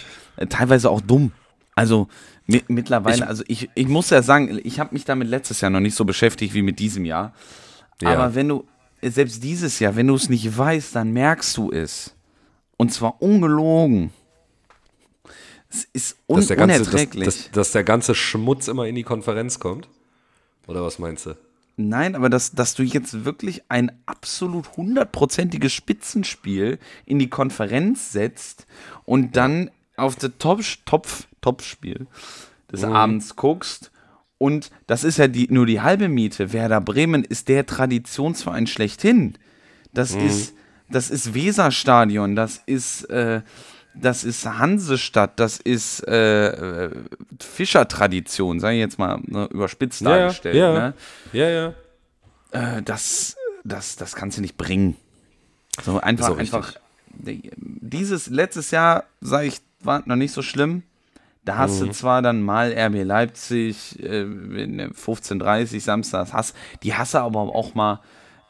B: teilweise auch dumm. Also mi mittlerweile, also ich, ich muss ja sagen, ich habe mich damit letztes Jahr noch nicht so beschäftigt wie mit diesem Jahr.
A: Ja.
B: Aber wenn du, selbst dieses Jahr, wenn du es nicht weißt, dann merkst du es. Und zwar ungelogen. Es ist un
A: Dass der, ganze, dass,
B: unerträglich.
A: dass, dass der ganze Schmutz immer in die Konferenz kommt. Oder was meinst du?
B: Nein, aber dass, dass du jetzt wirklich ein absolut hundertprozentiges Spitzenspiel in die Konferenz setzt und dann auf das Top, Topf, Topfspiel des Abends guckst. Und das ist ja die, nur die halbe Miete. Werder Bremen ist der Traditionsverein schlechthin. Das ist das ist Weserstadion, das ist äh, das ist Hansestadt, das ist äh, äh, Fischertradition, sage ich jetzt mal ne, überspitzt dargestellt.
A: ja,
B: Ne?
A: ja, ja.
B: äh, das, das, das kannst du nicht bringen. So einfach,
A: richtig.
B: einfach. Dieses letztes Jahr, sage ich, war noch nicht so schlimm. Da hast
A: Mhm.
B: du zwar dann mal RB Leipzig, äh, in der 15.30 Samstags, hast, die hast du aber auch mal,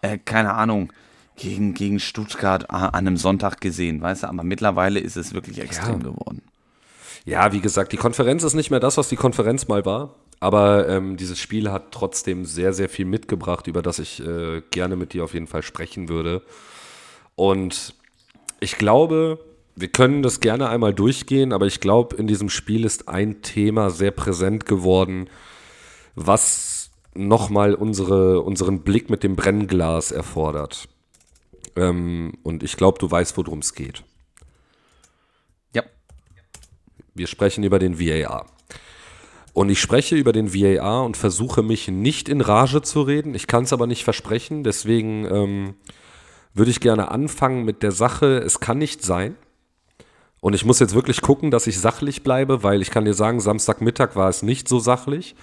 B: äh, keine Ahnung, gegen, gegen Stuttgart a- an einem Sonntag gesehen, weißt du, aber mittlerweile ist es wirklich extrem geworden.
A: Ja, wie gesagt, die Konferenz ist nicht mehr das, was die Konferenz mal war. Aber ähm, dieses Spiel hat trotzdem sehr, sehr viel mitgebracht, über das ich äh, gerne mit dir auf jeden Fall sprechen würde. Und ich glaube, wir können das gerne einmal durchgehen, aber ich glaube, in diesem Spiel ist ein Thema sehr präsent geworden, was nochmal unsere, unseren Blick mit dem Brennglas erfordert. Ähm, und ich glaube, du weißt, worum es geht.
B: Ja.
A: Wir sprechen über den VAR. Und ich spreche über den VAR und versuche mich nicht in Rage zu reden. Ich kann es aber nicht versprechen. Deswegen ähm, würde ich gerne anfangen mit der Sache, es kann nicht sein. Und ich muss jetzt wirklich gucken, dass ich sachlich bleibe, weil ich kann dir sagen, Samstagmittag war es nicht so sachlich.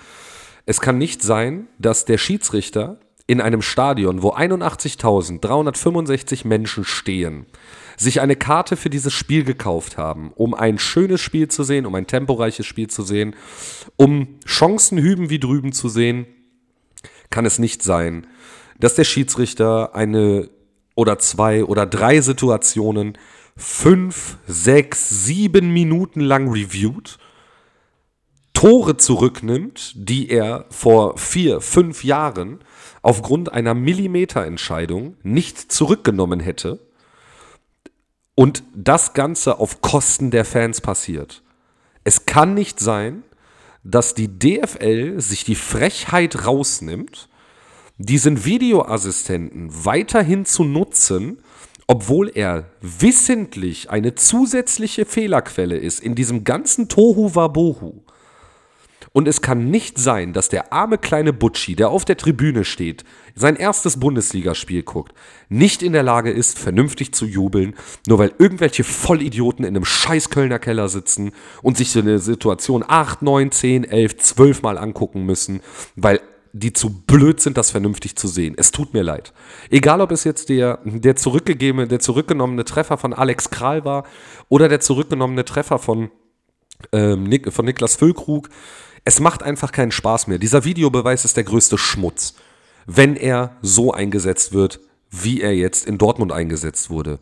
A: Es kann nicht sein, dass der Schiedsrichter in einem Stadion, wo 81.365 Menschen stehen, sich eine Karte für dieses Spiel gekauft haben, um ein schönes Spiel zu sehen, um ein temporeiches Spiel zu sehen, um Chancen hüben wie drüben zu sehen, kann es nicht sein, dass der Schiedsrichter eine oder zwei oder drei Situationen fünf, sechs, sieben Minuten lang reviewt, Tore zurücknimmt, die er vor vier, fünf Jahren aufgrund einer Millimeterentscheidung nicht zurückgenommen hätte und das Ganze auf Kosten der Fans passiert. Es kann nicht sein, dass die DFL sich die Frechheit rausnimmt, diesen Videoassistenten weiterhin zu nutzen, obwohl er wissentlich eine zusätzliche Fehlerquelle ist in diesem ganzen Tohu Wabohu. Und es kann nicht sein, dass der arme kleine Butschi, der auf der Tribüne steht, sein erstes Bundesligaspiel guckt, nicht in der Lage ist, vernünftig zu jubeln, nur weil irgendwelche Vollidioten in einem scheiß Kölner Keller sitzen und sich so eine Situation 8, 9, 10, 11, 12 Mal angucken müssen, weil die zu blöd sind, das vernünftig zu sehen. Es tut mir leid. Egal, ob es jetzt der, der zurückgegebene, der zurückgenommene Treffer von Alex Kral war oder der zurückgenommene Treffer von, ähm, Nick, von Niklas Füllkrug es macht einfach keinen Spaß mehr. Dieser Videobeweis ist der größte Schmutz, wenn er so eingesetzt wird, wie er jetzt in Dortmund eingesetzt wurde.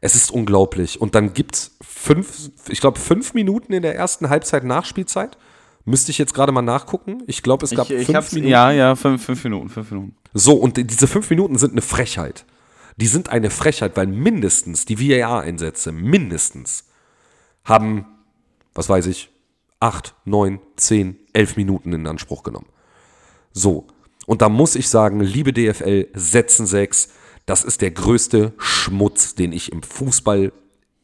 A: Es ist unglaublich. Und dann gibt es fünf, ich glaube, fünf Minuten in der ersten Halbzeit Nachspielzeit. Müsste ich jetzt gerade mal nachgucken. Ich glaube, es gab
B: ich,
A: ich fünf
B: Minuten. Ja, ja, fünf, fünf Minuten, fünf Minuten.
A: So, und diese fünf Minuten sind eine Frechheit. Die sind eine Frechheit, weil mindestens die VAR-Einsätze, mindestens, haben, was weiß ich, acht, neun, zehn, elf Minuten in Anspruch genommen. So. Und da muss ich sagen, liebe DFL, setzen sechs. Das ist der größte Schmutz, den ich im Fußball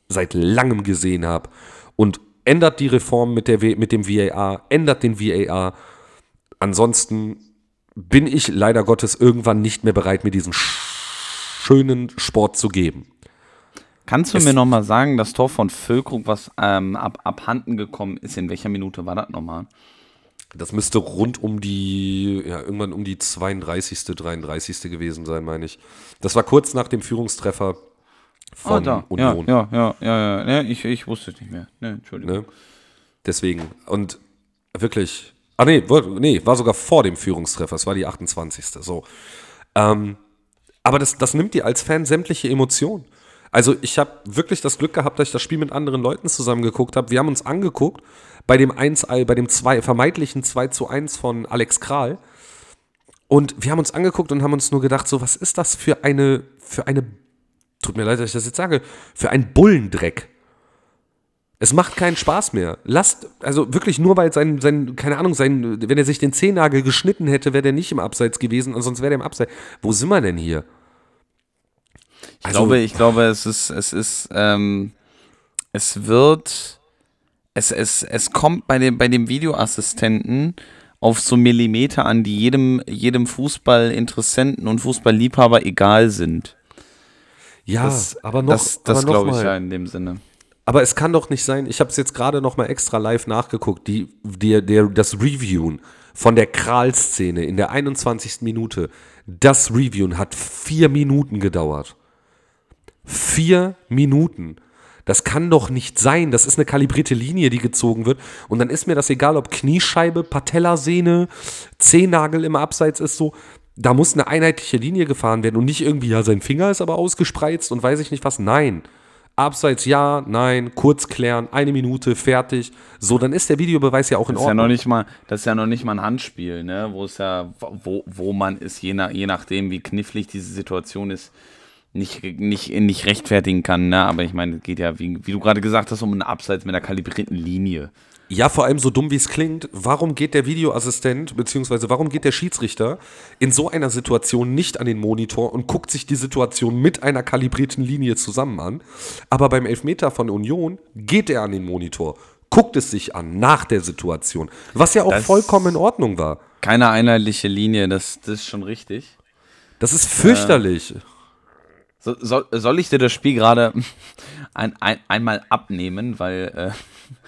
A: seit langem gesehen habe. Und ändert die Reform mit, der, mit dem VAR, ändert den VAR. Ansonsten bin ich leider Gottes irgendwann nicht mehr bereit, mir diesen schönen Sport zu geben.
B: Kannst du es mir nochmal sagen, das Tor von Füllkrug, was ähm, ab, abhanden gekommen ist, in welcher Minute war das nochmal?
A: Das müsste rund um die, ja, irgendwann um die 32., 33. gewesen sein, meine ich. Das war kurz nach dem Führungstreffer von
B: ah, Union. Ja, ja, ja, ja, ja. Ich, ich wusste es nicht mehr. Ne, Entschuldigung. Ne?
A: Deswegen. Und wirklich. Ah, nee, war, nee, war sogar vor dem Führungstreffer. Es war die 28. So. Ähm, aber das, das nimmt dir als Fan sämtliche Emotionen. Also ich habe wirklich das Glück gehabt, dass ich das Spiel mit anderen Leuten zusammen geguckt habe. Wir haben uns angeguckt bei dem 1, bei dem 2, vermeintlichen 2 zu 1 von Alex Kral. Und wir haben uns angeguckt und haben uns nur gedacht, so, was ist das für eine, für eine, tut mir leid, dass ich das jetzt sage, für ein Bullendreck. Es macht keinen Spaß mehr. Lasst, also wirklich nur weil sein, sein, keine Ahnung, sein, wenn er sich den Zehennagel geschnitten hätte, wäre der nicht im Abseits gewesen, sonst wäre der im Abseits. Wo sind wir denn hier?
B: Ich also, glaube, ich glaube, es ist, es ist, ähm, es wird, es, es, es kommt bei dem, bei dem Videoassistenten auf so Millimeter an, die jedem, jedem Fußballinteressenten und Fußballliebhaber egal sind.
A: Ja, das, aber noch,
B: das, das glaube ich ja in dem Sinne.
A: Aber es kann doch nicht sein, ich habe es jetzt gerade noch mal extra live nachgeguckt, die, die, der, das Reviewen von der Kral-Szene in der 21. Minute, das Reviewen hat vier Minuten gedauert. Vier Minuten. Das kann doch nicht sein. Das ist eine kalibrierte Linie, die gezogen wird. Und dann ist mir das egal, ob Kniescheibe, Patellasehne, Zehennagel im Abseits ist so. Da muss eine einheitliche Linie gefahren werden und nicht irgendwie, ja, sein Finger ist aber ausgespreizt und weiß ich nicht was. Nein. Abseits ja, nein, kurz klären, eine Minute, fertig. So, dann ist der Videobeweis ja auch in
B: Das ist ja
A: Ordnung.
B: noch nicht mal, das ist ja noch nicht mal ein Handspiel, ne? Wo es ja, wo, wo man es je, nach, je nachdem, wie knifflig diese Situation ist, nicht, nicht, nicht rechtfertigen kann, ne? Aber ich meine, es geht ja, wie, wie du gerade gesagt hast, um einen Abseits mit einer kalibrierten Linie.
A: Ja, vor allem so dumm wie es klingt, warum geht der Videoassistent, beziehungsweise warum geht der Schiedsrichter in so einer Situation nicht an den Monitor und guckt sich die Situation mit einer kalibrierten Linie zusammen an? Aber beim Elfmeter von Union geht er an den Monitor, guckt es sich an nach der Situation, was ja auch
B: Das-
A: vollkommen in Ordnung war.
B: Keine einheitliche Linie, das, das ist schon richtig.
A: Das ist fürchterlich.
B: So, soll, soll ich dir das Spiel gerade [laughs] ein, ein, einmal abnehmen, weil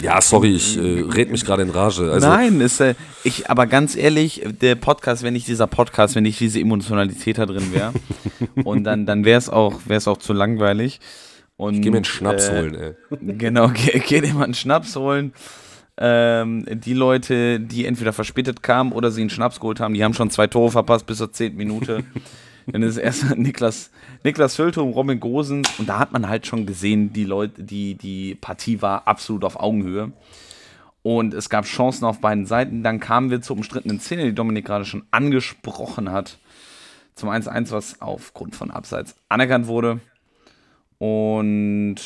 B: äh,
A: Ja, sorry, ich äh, [laughs] red mich gerade in Rage. Also,
B: Nein, ist äh, ich, aber ganz ehrlich, der Podcast, wenn nicht dieser Podcast, wenn nicht diese Emotionalität da drin wäre, [laughs] und dann, dann wäre es auch, auch zu langweilig. Und,
A: Geh mir einen Schnaps
B: äh,
A: holen, ey.
B: Genau, geh, geh dir mal einen Schnaps holen. Ähm, die Leute, die entweder verspätet kamen oder sie einen Schnaps geholt haben, die haben schon zwei Tore verpasst bis zur zehnten Minute. Dann ist erst Niklas, Niklas Fülte und Robin Gosens und da hat man halt schon gesehen, die Leute, die, die Partie war absolut auf Augenhöhe. Und es gab Chancen auf beiden Seiten. Dann kamen wir zur umstrittenen Szene, die Dominik gerade schon angesprochen hat. Zum 1-1, was aufgrund von Abseits anerkannt wurde. Und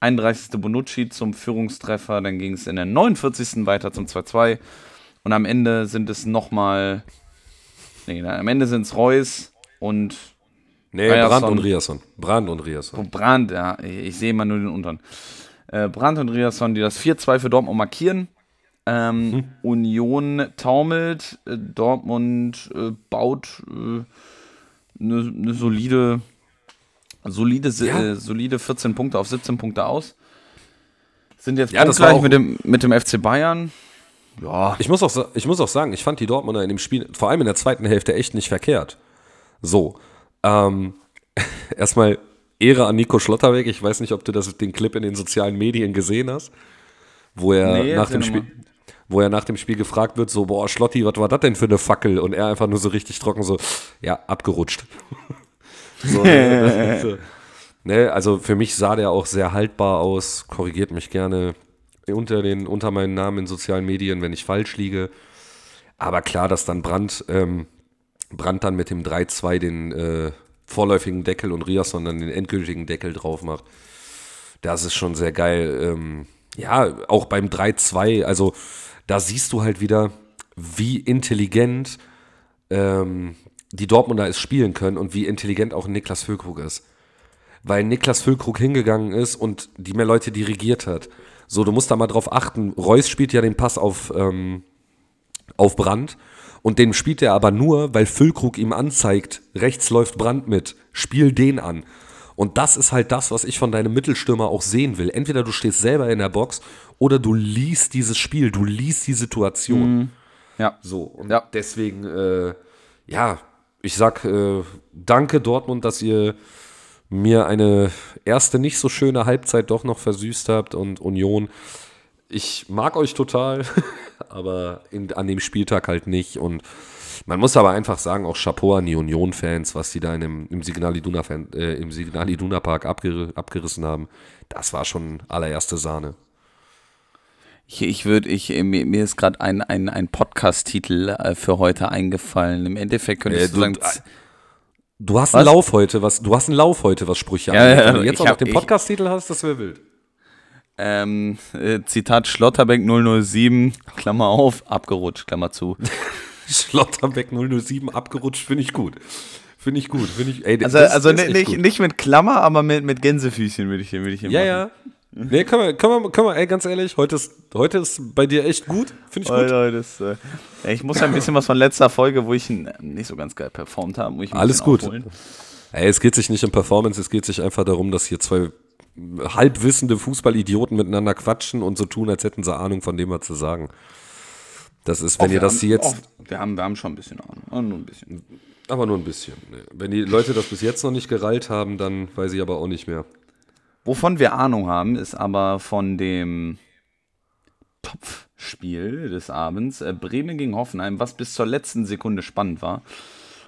B: 31. Bonucci zum Führungstreffer. Dann ging es in der 49. weiter zum 2-2. Und am Ende sind es nochmal. Nee, am Ende sind es Reus und
A: Nee. Brand und Riasson. Brand und Riasson.
B: Brand, ja, ich, ich sehe immer nur den unteren. Äh, Brand und Riasson, die das 4-2 für Dortmund markieren. Ähm,
A: Hm.
B: Union taumelt, äh, Dortmund äh, baut eine ne solide, solide,
A: Ja.
B: äh, solide 14 Punkte auf 17 Punkte aus. Sind jetzt
A: Ja, das
B: punktgleich mit dem, mit dem FC Bayern. Ja,
A: Ich muss, auch, ich muss auch sagen, ich fand die Dortmunder in dem Spiel, vor allem in der zweiten Hälfte, echt nicht verkehrt. So, ähm, [laughs] erstmal Ehre an Nico Schlotterbeck. Ich weiß nicht, ob du das, den Clip in den sozialen Medien gesehen hast, wo er,
B: Nee,
A: nach, dem Spiel, wo er nach dem Spiel gefragt wird, so, boah, Schlotti, was war das denn für eine Fackel? Und er einfach nur so richtig trocken, so, ja, abgerutscht. [laughs] so, ne. Ne, also für mich sah der auch sehr haltbar aus, korrigiert mich gerne unter, den, unter meinen Namen in sozialen Medien, wenn ich falsch liege. Aber klar, dass dann Brandt, ähm, Brandt dann mit dem 3-2 den äh, vorläufigen Deckel und Riasson dann den endgültigen Deckel drauf macht. Das ist schon sehr geil. Ähm, ja, auch beim 3-2, also da siehst du halt wieder, wie intelligent ähm, die Dortmunder es spielen können und wie intelligent auch Niklas Füllkrug ist. Weil Niklas Füllkrug hingegangen ist und die mehr Leute dirigiert hat. So, du musst da mal drauf achten. Reus spielt ja den Pass auf, ähm, auf Brand und den spielt er aber nur, weil Füllkrug ihm anzeigt, rechts läuft Brand mit, spiel den an. Und das ist halt das, was ich von deinem Mittelstürmer auch sehen will. Entweder du stehst selber in der Box oder du liest dieses Spiel, du liest die Situation.
B: ja.
A: So, und
B: Ja.
A: deswegen, äh, ja, ich sag äh, danke Dortmund, dass ihr mir eine erste nicht so schöne Halbzeit doch noch versüßt habt und Union. Ich mag euch total, [laughs] aber in, an dem Spieltag halt nicht. Und man muss aber einfach sagen, auch Chapeau an die Union-Fans, was die da in dem, im Signal Iduna, Fan, äh, im Signal Iduna Park abger abgerissen haben. Das war schon allererste Sahne.
B: Ich, ich würde, ich, äh, mir, mir ist gerade ein, ein, ein Podcast-Titel äh, für heute eingefallen. Im Endeffekt könntest
A: Äh,
B: du,
A: du-
B: sagen,
A: äh, Du hast
B: Was?
A: einen Lauf heute, was, du hast einen Lauf heute, was Sprüche
B: Ja,
A: angeht. Wenn du jetzt auch noch den Podcast-Titel hast, das wäre wild.
B: Ähm, äh, Zitat Schlotterbeck 007, Klammer auf, abgerutscht, Klammer zu. [laughs]
A: Schlotterbeck 007 abgerutscht, finde ich gut. Finde ich gut. Finde ich, ey,
B: Also,
A: das-
B: also
A: das ist
B: nicht,
A: gut.
B: nicht mit Klammer, aber mit, mit Gänsefüßchen würde ich hier, würde ich hier
A: Ja,
B: machen.
A: ja. Nee, können wir, können wir, können wir, ey, ganz ehrlich, heute ist, heute ist bei dir echt gut. Finde ich gut.
B: Leute, das, äh, ich muss ja ein bisschen was von letzter Folge, wo ich nicht so ganz geil performt habe.
A: Alles gut.
B: aufholen.
A: Ey, es geht sich nicht um Performance, es geht sich einfach darum, dass hier zwei halbwissende Fußballidioten miteinander quatschen und so tun, als hätten sie Ahnung von dem, was sie sagen. Das ist, wenn
B: Oh,
A: ihr
B: wir
A: das
B: haben-
A: jetzt,
B: oh, wir, haben, wir haben schon ein bisschen Ahnung. Oh, nur ein bisschen.
A: aber nur ein bisschen. Nee. Wenn die Leute das bis jetzt noch nicht gereilt haben, dann weiß ich aber auch nicht mehr.
B: Wovon wir Ahnung haben, ist aber von dem Topfspiel des Abends. Äh, Bremen gegen Hoffenheim, was bis zur letzten Sekunde spannend war.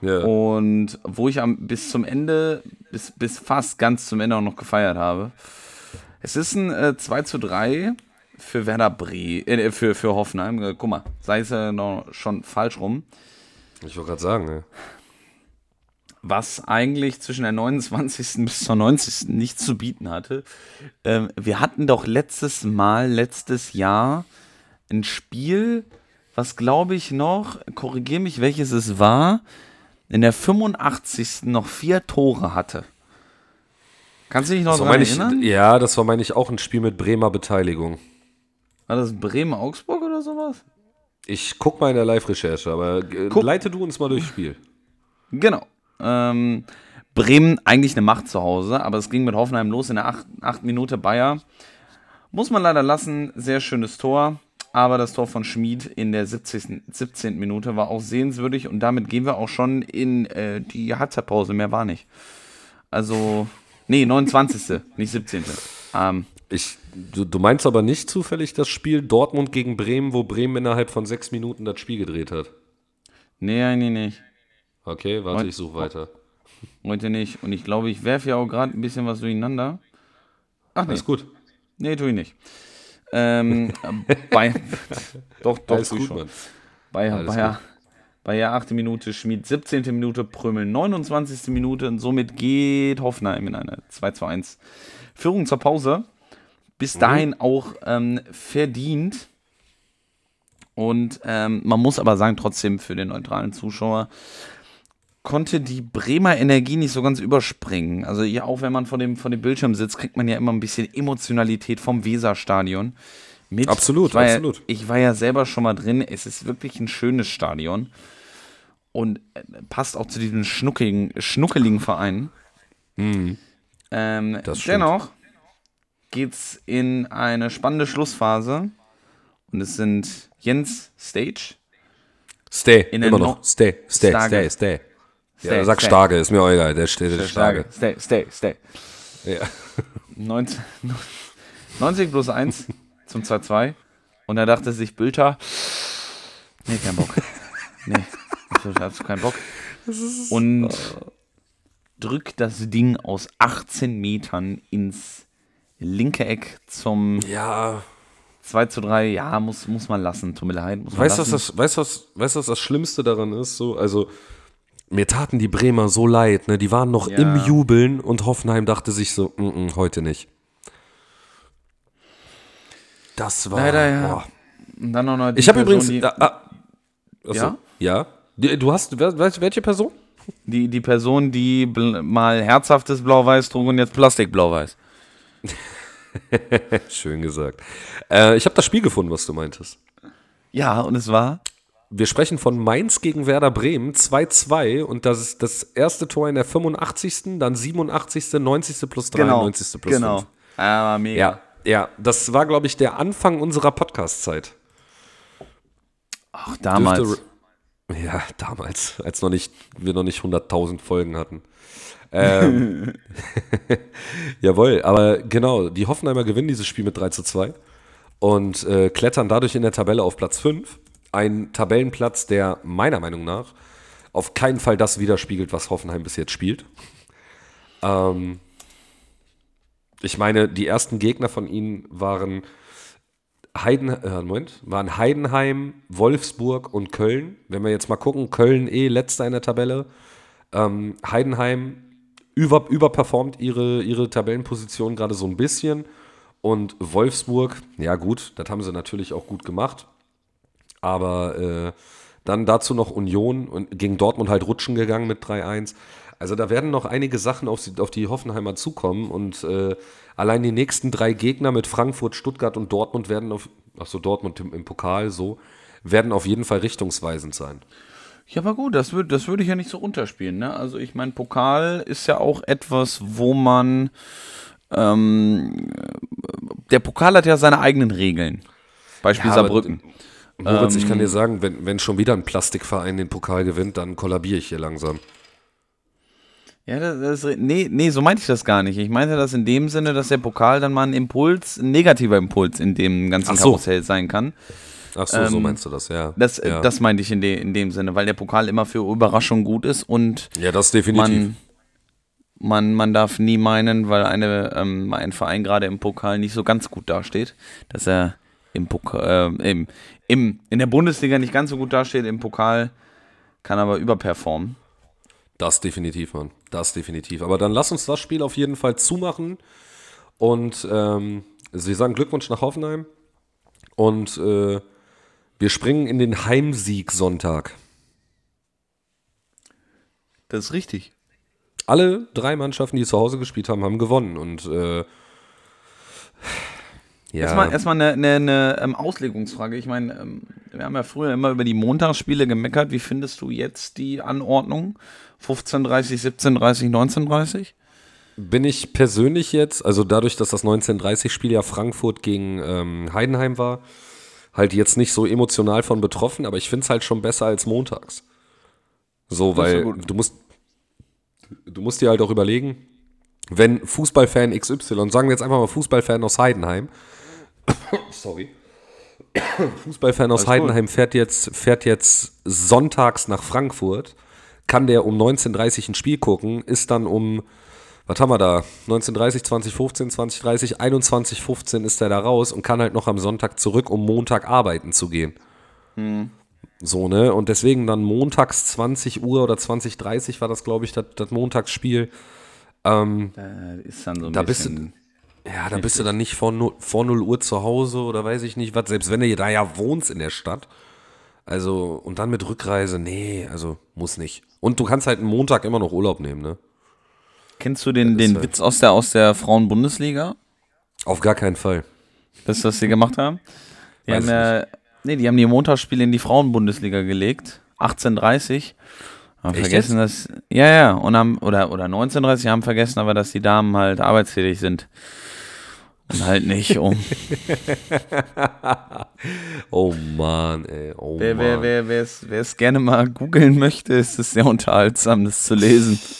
A: Ja.
B: Und wo ich am, bis zum Ende, bis, bis fast ganz zum Ende auch noch gefeiert habe. Es ist ein äh, 2 zu 3 für Werder Bre, äh, für, für Hoffenheim. Äh, guck mal, sei es ja noch schon falsch rum.
A: Ich wollte gerade sagen, ne?
B: was eigentlich zwischen der 29. [laughs] bis zur 90. nichts zu bieten hatte. Ähm, wir hatten doch letztes Mal, letztes Jahr, ein Spiel, was glaube ich noch, korrigiere mich, welches es war, in der 85. noch vier Tore hatte. Kannst du dich noch daran
A: meine ich,
B: erinnern?
A: ja, das war, meine ich, auch ein Spiel mit Bremer Beteiligung.
B: War das Bremen-Augsburg oder sowas?
A: Ich guck mal in der Live-Recherche, aber äh,
B: Guck.
A: leite du uns mal durchs Spiel.
B: Genau. Ähm, Bremen eigentlich eine Macht zu Hause, aber es ging mit Hoffenheim los in der 8. Minute Bayer. Muss man leider lassen, sehr schönes Tor. Aber das Tor von Schmid in der 70. 17. Minute war auch sehenswürdig und damit gehen wir auch schon in äh, die Halbzeitpause. Mehr war nicht. Also, nee, 29. [laughs] nicht 17. Ähm,
A: Ich, du, du meinst aber nicht zufällig das Spiel Dortmund gegen Bremen, wo Bremen innerhalb von sechs Minuten das Spiel gedreht hat?
B: nee, nee, nicht.
A: Okay, warte,
B: Und-
A: ich suche weiter. [laughs]
B: Heute nicht. Und ich glaube, ich werfe ja auch gerade ein bisschen was durcheinander. Ach nee,
A: Alles gut.
B: nee, tue ich nicht. Ähm, [laughs] bei, doch, doch,
A: Alles gut,
B: schon.
A: Mann.
B: Bayer,
A: Alles
B: Bayer, Bayer 8. Minute, Schmid 17. Minute, Prömel 29. Minute und somit geht Hoffenheim in eine 2 zu 1 Führung zur Pause. Bis
A: Mhm.
B: dahin auch ähm, verdient. Und ähm, man muss aber sagen, trotzdem für den neutralen Zuschauer konnte die Bremer Energie nicht so ganz überspringen. Also ja, auch wenn man vor dem, vor dem Bildschirm sitzt, kriegt man ja immer ein bisschen Emotionalität vom Weserstadion. Mit.
A: Absolut,
B: ich war
A: absolut.
B: Ja, ich war ja selber schon mal drin. Es ist wirklich ein schönes Stadion. Und äh, passt auch zu diesem schnuckeligen, schnuckeligen Verein. Ähm,
A: Mhm. Das stimmt.
B: dennoch geht's in eine spannende Schlussphase. Und es sind Jens Stage.
A: Stay, immer
B: No-
A: noch. Stay, stay,
B: Starke.
A: stay, stay.
B: Stay,
A: Ja, sag
B: stay.
A: Starke, ist mir auch egal. Der steht der Starke.
B: Stay, stay, stay.
A: Ja.
B: 90, 90 [laughs] plus 1 zum 2-2. Und da dachte sich Bülter, nee, kein Bock. Nee, absolut, absolut keinen Bock. Und drückt das Ding aus 18 Metern ins linke Eck zum
A: ja,
B: 2 zu 3. Ja, muss, muss man lassen. Tut mir leid. Muss man
A: weißt du, was
B: lassen.
A: das, weißt, du, was, weißt, du, was das Schlimmste daran ist? So, also, mir taten die Bremer so leid, ne? Die waren noch
B: Ja.
A: im Jubeln und Hoffenheim dachte sich so, mm -mm, heute nicht. Das war.
B: Leider, ja. Und dann noch eine
A: Ich habe übrigens.
B: Die,
A: ah, ah, achso,
B: Ja?
A: Ja? Du hast. Welche Person?
B: die, die Person, die mal herzhaftes Blau-Weiß trug und jetzt Plastik-Blau-Weiß. [laughs]
A: Schön gesagt. Äh, ich habe das Spiel gefunden, was du meintest.
B: Ja, und es war.
A: Wir sprechen von Mainz gegen Werder Bremen 2-2 und das ist das erste Tor in der 85., dann 87., 90. plus 3, 90. plus
B: genau.
A: 5.
B: Ja, war mega.
A: Ja, ja, das war, glaube ich, der Anfang unserer Podcast-Zeit.
B: Ach, damals.
A: Dürfte- Ja, damals, als noch nicht, wir noch nicht 100.000 Folgen hatten. Ähm, [laughs] [laughs] jawohl, aber genau, die Hoffenheimer gewinnen dieses Spiel mit 3 zu 2 und äh, klettern dadurch in der Tabelle auf Platz 5. Ein Tabellenplatz, der meiner Meinung nach auf keinen Fall das widerspiegelt, was Hoffenheim bis jetzt spielt. Ähm, ich meine, die ersten Gegner von ihnen waren Heiden, äh, Moment, waren Heidenheim, Wolfsburg und Köln. Wenn wir jetzt mal gucken, Köln eh letzter in der Tabelle. Ähm, Heidenheim über, überperformt ihre, ihre Tabellenposition gerade so ein bisschen. Und Wolfsburg, ja gut, das haben sie natürlich auch gut gemacht. Aber äh, dann dazu noch Union und gegen Dortmund halt rutschen gegangen mit 3-1. Also da werden noch einige Sachen auf, auf die Hoffenheimer zukommen und äh, allein die nächsten drei Gegner mit Frankfurt, Stuttgart und Dortmund werden auf, achso, Dortmund im, im Pokal so, werden auf jeden Fall richtungsweisend sein.
B: Ja, aber gut, das würde das würd ich ja nicht so runterspielen. Ne? Also ich meine, Pokal ist ja auch etwas, wo man ähm, der Pokal hat ja seine eigenen Regeln. Beispiel
A: Ja, aber- Moritz, ich kann dir sagen, wenn, wenn schon wieder ein Plastikverein den Pokal gewinnt, dann kollabiere ich hier langsam.
B: Ja, das, das, nee, nee, so meinte ich das gar nicht. Ich meinte das in dem Sinne, dass der Pokal dann mal ein Impuls, ein negativer Impuls in dem ganzen
A: so.
B: Karussell sein kann.
A: Ach so, so
B: Ähm,
A: meinst du das, ja.
B: Das, äh,
A: ja.
B: das meinte ich in, de, in dem Sinne, weil der Pokal immer für Überraschung gut ist und
A: ja, das definitiv.
B: man, man, man darf nie meinen, weil eine, ähm, ein Verein gerade im Pokal nicht so ganz gut dasteht, dass er im Pokal, äh, im, im, in der Bundesliga nicht ganz so gut dasteht, im Pokal kann aber überperformen.
A: Das definitiv, Mann. Das definitiv. Aber dann lass uns das Spiel auf jeden Fall zumachen. Und ähm, Sie sagen Glückwunsch nach Hoffenheim. Und äh, wir springen in den Heimsieg Sonntag.
B: Das ist richtig.
A: Alle drei Mannschaften, die zu Hause gespielt haben, haben gewonnen. Und äh,
B: ja. Erstmal, erstmal eine, eine, eine ähm, Auslegungsfrage. Ich meine, ähm, wir haben ja früher immer über die Montagsspiele gemeckert. Wie findest du jetzt die Anordnung? 15.30, 17.30, 19.30?
A: Bin ich persönlich jetzt, also dadurch, dass das 1930-Spiel ja Frankfurt gegen ähm, Heidenheim war, halt jetzt nicht so emotional von betroffen, aber ich finde es halt schon besser als montags. So, weil du musst, du musst dir halt auch überlegen, wenn Fußballfan XY, sagen wir jetzt einfach mal Fußballfan aus Heidenheim, [coughs] sorry, Fußballfan aus Heidenheim fährt jetzt, fährt jetzt sonntags nach Frankfurt, kann der um 19.30 Uhr ein Spiel gucken, ist dann um, was haben wir da, 19.30, 2015, 2030, 21.15 ist er da raus und kann halt noch am Sonntag zurück, um Montag arbeiten zu gehen. Hm. So, ne? Und deswegen dann montags 20 Uhr oder 20.30 war das, glaube ich, das, das Montagsspiel. Ähm,
B: da ist dann so ein
A: da bisschen. Ja, da bist du dann nicht vor 0, vor 0 Uhr zu Hause oder weiß ich nicht was, selbst wenn du da ja wohnst in der Stadt. Also, und dann mit Rückreise, nee, also muss nicht. Und du kannst halt einen Montag immer noch Urlaub nehmen, ne?
B: Kennst du den, den halt Witz aus der, aus der Frauen-Bundesliga?
A: Auf gar keinen Fall.
B: Das, was sie gemacht haben? [laughs] Die haben ja, nee, die haben die Montagsspiele in die Frauen-Bundesliga gelegt. 18.30 haben Echt vergessen, jetzt? dass. Ja, ja, und haben, oder, oder 1930 haben vergessen aber, dass die Damen halt arbeitstätig sind. Und halt nicht um. [laughs]
A: oh Mann, ey. Oh
B: wer, Mann. wer, wer, wer es gerne mal googeln möchte, ist es sehr unterhaltsam, das zu lesen. [laughs]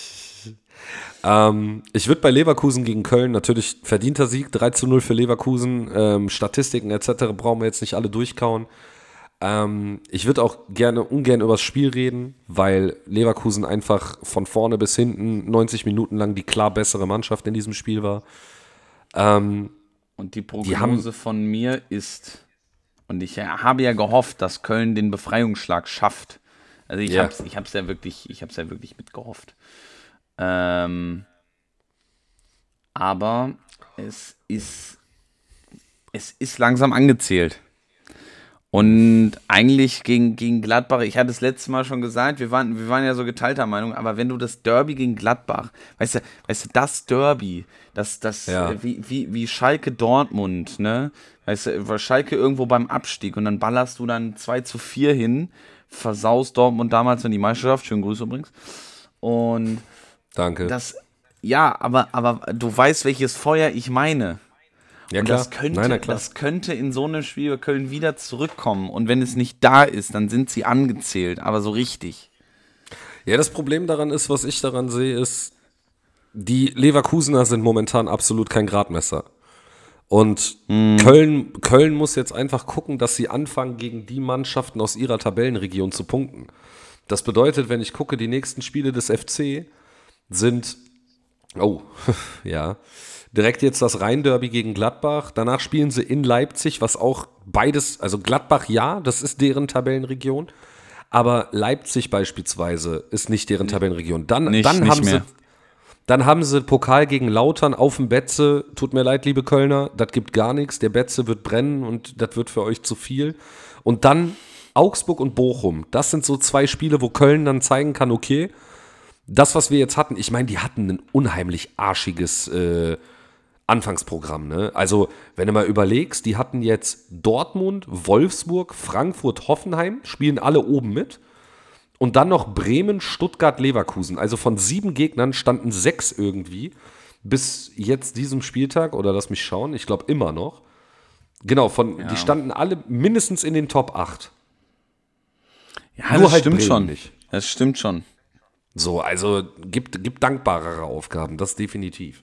A: Ähm, ich würde bei Leverkusen gegen Köln natürlich verdienter Sieg, 3 zu 0 für Leverkusen. Ähm, Statistiken etc. brauchen wir jetzt nicht alle durchkauen. Ähm, ich würde auch gerne ungern über das Spiel reden, weil Leverkusen einfach von vorne bis hinten 90 Minuten lang die klar bessere Mannschaft in diesem Spiel war. Ähm,
B: und die Prognose die von mir ist, und ich habe ja gehofft, dass Köln den Befreiungsschlag schafft. Also ich yeah. habe es ich hab's ja wirklich, ich habe ja wirklich mitgehofft. Ähm, aber es ist, es ist langsam angezählt. Und eigentlich gegen, gegen Gladbach, ich hatte es letztes Mal schon gesagt, wir waren, wir waren ja so geteilter Meinung, aber wenn du das Derby gegen Gladbach, weißt du, weißt du, das Derby, das, das, ja. äh, wie, wie, wie Schalke Dortmund, ne? Weißt du, war Schalke irgendwo beim Abstieg und dann ballerst du dann 2 zu 4 hin, versaust Dortmund damals in die Meisterschaft, schönen Grüße übrigens. Und
A: Danke.
B: Das, ja, aber, aber du weißt, welches Feuer ich meine. Ja, und klar. Das könnte, Nein, das könnte in so einem Spiel Köln wieder zurückkommen. Und wenn es nicht da ist, dann sind sie angezählt, aber so richtig.
A: Ja, das Problem daran ist, was ich daran sehe, ist, die Leverkusener sind momentan absolut kein Gradmesser. Und hm. Köln, Köln muss jetzt einfach gucken, dass sie anfangen, gegen die Mannschaften aus ihrer Tabellenregion zu punkten. Das bedeutet, wenn ich gucke, die nächsten Spiele des FC sind, oh, [laughs] ja, direkt jetzt das Rhein-Derby gegen Gladbach. Danach spielen sie in Leipzig, was auch beides, also Gladbach ja, das ist deren Tabellenregion. Aber Leipzig beispielsweise ist nicht deren Tabellenregion. Dann, nicht, dann nicht haben mehr. sie. Dann haben sie Pokal gegen Lautern auf dem Betze. Tut mir leid, liebe Kölner, das gibt gar nichts. Der Betze wird brennen und das wird für euch zu viel. Und dann Augsburg und Bochum. Das sind so zwei Spiele, wo Köln dann zeigen kann, okay, das, was wir jetzt hatten, ich meine, die hatten ein unheimlich arschiges äh, Anfangsprogramm. Ne? Also, wenn du mal überlegst, die hatten jetzt Dortmund, Wolfsburg, Frankfurt, Hoffenheim, spielen alle oben mit. Und dann noch Bremen, Stuttgart, Leverkusen. Also von sieben Gegnern standen sechs irgendwie bis jetzt diesem Spieltag, oder lass mich schauen, ich glaube immer noch. Genau, von, ja. die standen alle mindestens in den Top 8.
B: Ja, Nur das halt stimmt Bremen schon. Nicht. Das stimmt schon.
A: So, also gibt, gibt dankbarere Aufgaben, das definitiv.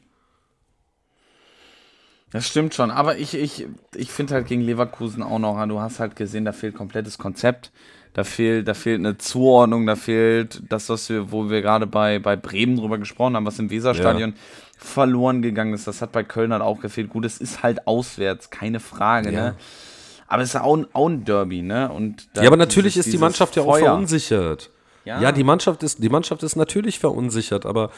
B: Das stimmt schon, aber ich, ich, ich finde halt gegen Leverkusen auch noch, du hast halt gesehen, da fehlt komplettes Konzept. Da fehlt, da fehlt eine Zuordnung, da fehlt das, was wir, wo wir gerade bei, bei Bremen drüber gesprochen haben, was im Weserstadion ja. verloren gegangen ist. Das hat bei Köln halt auch gefehlt. Gut, es ist halt auswärts, keine Frage, ja. ne? Aber es ist auch ein, auch ein Derby, ne? Und
A: ja, aber natürlich ist die Mannschaft ja auch verunsichert. Ja. ja, die, Mannschaft ist, die Mannschaft ist natürlich verunsichert, aber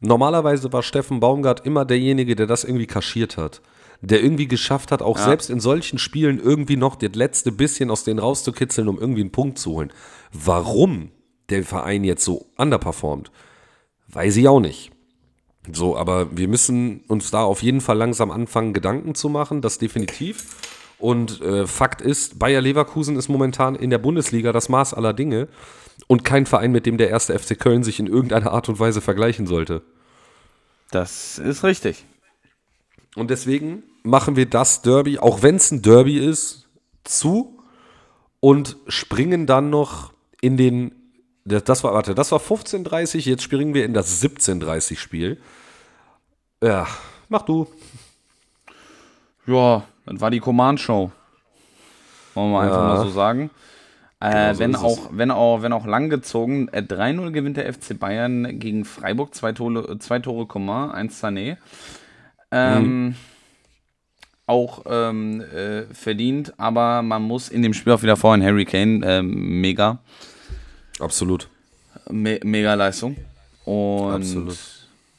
A: normalerweise war Steffen Baumgart immer derjenige, der das irgendwie kaschiert hat. Der irgendwie geschafft hat, auch ja. selbst in solchen Spielen irgendwie noch das letzte bisschen aus denen rauszukitzeln, um irgendwie einen Punkt zu holen. Warum der Verein jetzt so underperformt, weiß ich auch nicht. So, aber wir müssen uns da auf jeden Fall langsam anfangen, Gedanken zu machen, das definitiv. Und äh, Fakt ist, Bayer Leverkusen ist momentan in der Bundesliga das Maß aller Dinge und kein Verein, mit dem der erste FC Köln sich in irgendeiner Art und Weise vergleichen sollte.
B: Das ist richtig.
A: Und deswegen machen wir das Derby, auch wenn es ein Derby ist, zu und springen dann noch in den. Das war, warte, das war 15.30, jetzt springen wir in das 17.30 Spiel. Ja, mach du.
B: Ja, das war die Command-Show. Wollen wir ja. einfach mal so sagen. Äh, genau so wenn, auch, wenn, auch, wenn auch langgezogen, äh, 3-0 gewinnt der FC Bayern gegen Freiburg, zwei Tore, zwei Tore Coman, eins Sané. Ähm, mhm. Auch ähm, äh, verdient, aber man muss in dem Spiel auch wieder vorhin Harry Kane, ähm, mega.
A: Absolut.
B: Me mega Leistung. Und Absolut.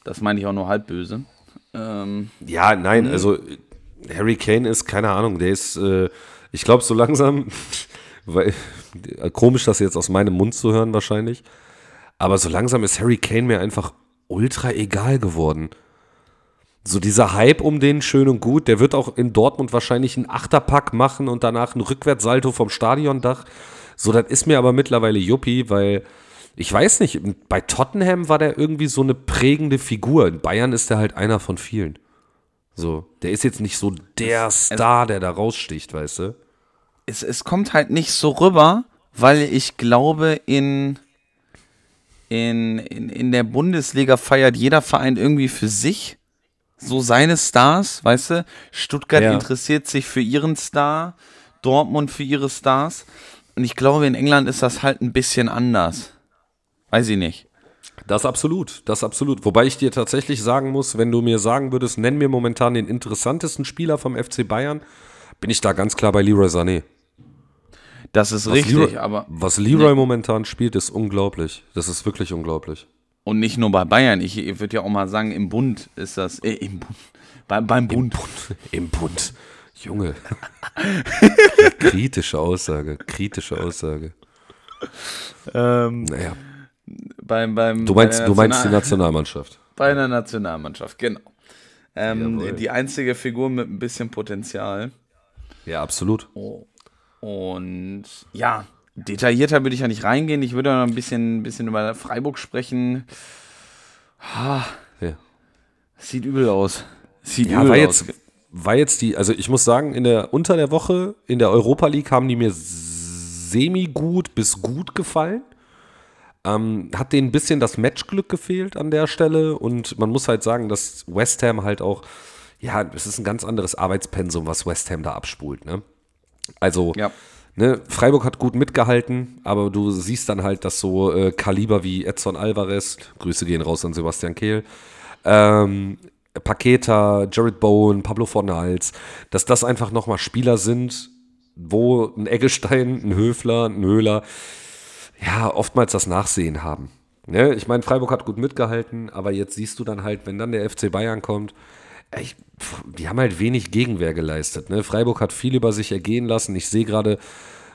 B: das meine ich auch nur halb böse. Ähm,
A: ja, nein, mhm. also Harry Kane ist, keine Ahnung, der ist, äh, ich glaube, so langsam, weil, komisch, das jetzt aus meinem Mund zu hören wahrscheinlich, aber so langsam ist Harry Kane mir einfach ultra egal geworden. So dieser Hype um den schön und gut, der wird auch in Dortmund wahrscheinlich einen Achterpack machen und danach ein Rückwärtssalto vom Stadiondach. So, das ist mir aber mittlerweile Juppie, weil ich weiß nicht, bei Tottenham war der irgendwie so eine prägende Figur. In Bayern ist er halt einer von vielen. So, der ist jetzt nicht so der Star, der da raussticht, weißt du?
B: Es, es kommt halt nicht so rüber, weil ich glaube, in, in, in, in der Bundesliga feiert jeder Verein irgendwie für sich so seine Stars, weißt du? Stuttgart ja. interessiert sich für ihren Star, Dortmund für ihre Stars. Und ich glaube, in England ist das halt ein bisschen anders. Weiß ich nicht.
A: Das absolut, das absolut. Wobei ich dir tatsächlich sagen muss, wenn du mir sagen würdest, nenn mir momentan den interessantesten Spieler vom FC Bayern, bin ich da ganz klar bei Leroy Sané.
B: Das ist was richtig,
A: Leroy,
B: aber.
A: Was Leroy momentan spielt, ist unglaublich. Das ist wirklich unglaublich.
B: Und nicht nur bei Bayern, ich, ich würde ja auch mal sagen, im Bund ist das. Äh, Im Bund. Bei, beim Bund.
A: Im Bund. Im Bund. Junge. kritische Aussage. Kritische Aussage.
B: Ähm, naja beim, beim,
A: du meinst, du meinst die Nationalmannschaft.
B: Bei einer Nationalmannschaft, genau. Ähm, die einzige Figur mit ein bisschen Potenzial.
A: Ja, absolut.
B: Oh. Und ja, detaillierter würde ich ja nicht reingehen. Ich würde noch ein bisschen, bisschen über Freiburg sprechen. Ha, ja. Sieht übel aus. Sieht
A: ja, übel war aus. Jetzt, war jetzt die, also ich muss sagen, in der, unter der Woche in der Europa League haben die mir semi-gut bis gut gefallen. Ähm, hat denen ein bisschen das Matchglück gefehlt an der Stelle und man muss halt sagen, dass West Ham halt auch, ja, es ist ein ganz anderes Arbeitspensum, was West Ham da abspult, ne? Also, ja. ne, Freiburg hat gut mitgehalten, aber du siehst dann halt, dass so äh, Kaliber wie Edson Alvarez, Grüße gehen raus an Sebastian Kehl, ähm, Paketa, Jared Bowen, Pablo Fornals, dass das einfach nochmal Spieler sind, wo ein Eggestein, ein Höfler, ein Höhler, ja, oftmals das Nachsehen haben. Ne? Ich meine, Freiburg hat gut mitgehalten, aber jetzt siehst du dann halt, wenn dann der FC Bayern kommt, ich, die haben halt wenig Gegenwehr geleistet. Ne? Freiburg hat viel über sich ergehen lassen. Ich sehe gerade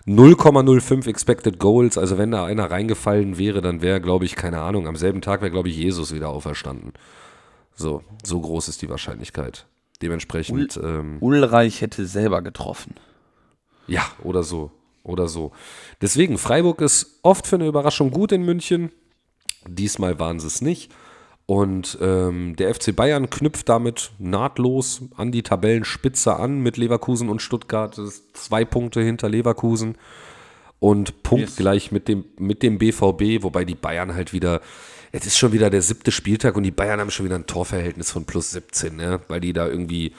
A: 0,05 Expected Goals. Also wenn da einer reingefallen wäre, dann wäre, glaube ich, keine Ahnung, am selben Tag wäre, glaube ich, Jesus wieder auferstanden. So, so groß ist die Wahrscheinlichkeit. Dementsprechend.
B: Ul ähm, Ulreich hätte selber getroffen.
A: Ja, oder so oder so. Deswegen, Freiburg ist oft für eine Überraschung gut in München. Diesmal waren sie es nicht. Und ähm, der FC Bayern knüpft damit nahtlos an die Tabellenspitze an mit Leverkusen und Stuttgart. Das ist zwei Punkte hinter Leverkusen und punktgleich yes. mit, dem, mit dem BVB, wobei die Bayern halt wieder, es ist schon wieder der siebte Spieltag und die Bayern haben schon wieder ein Torverhältnis von plus 17, ne? weil die da irgendwie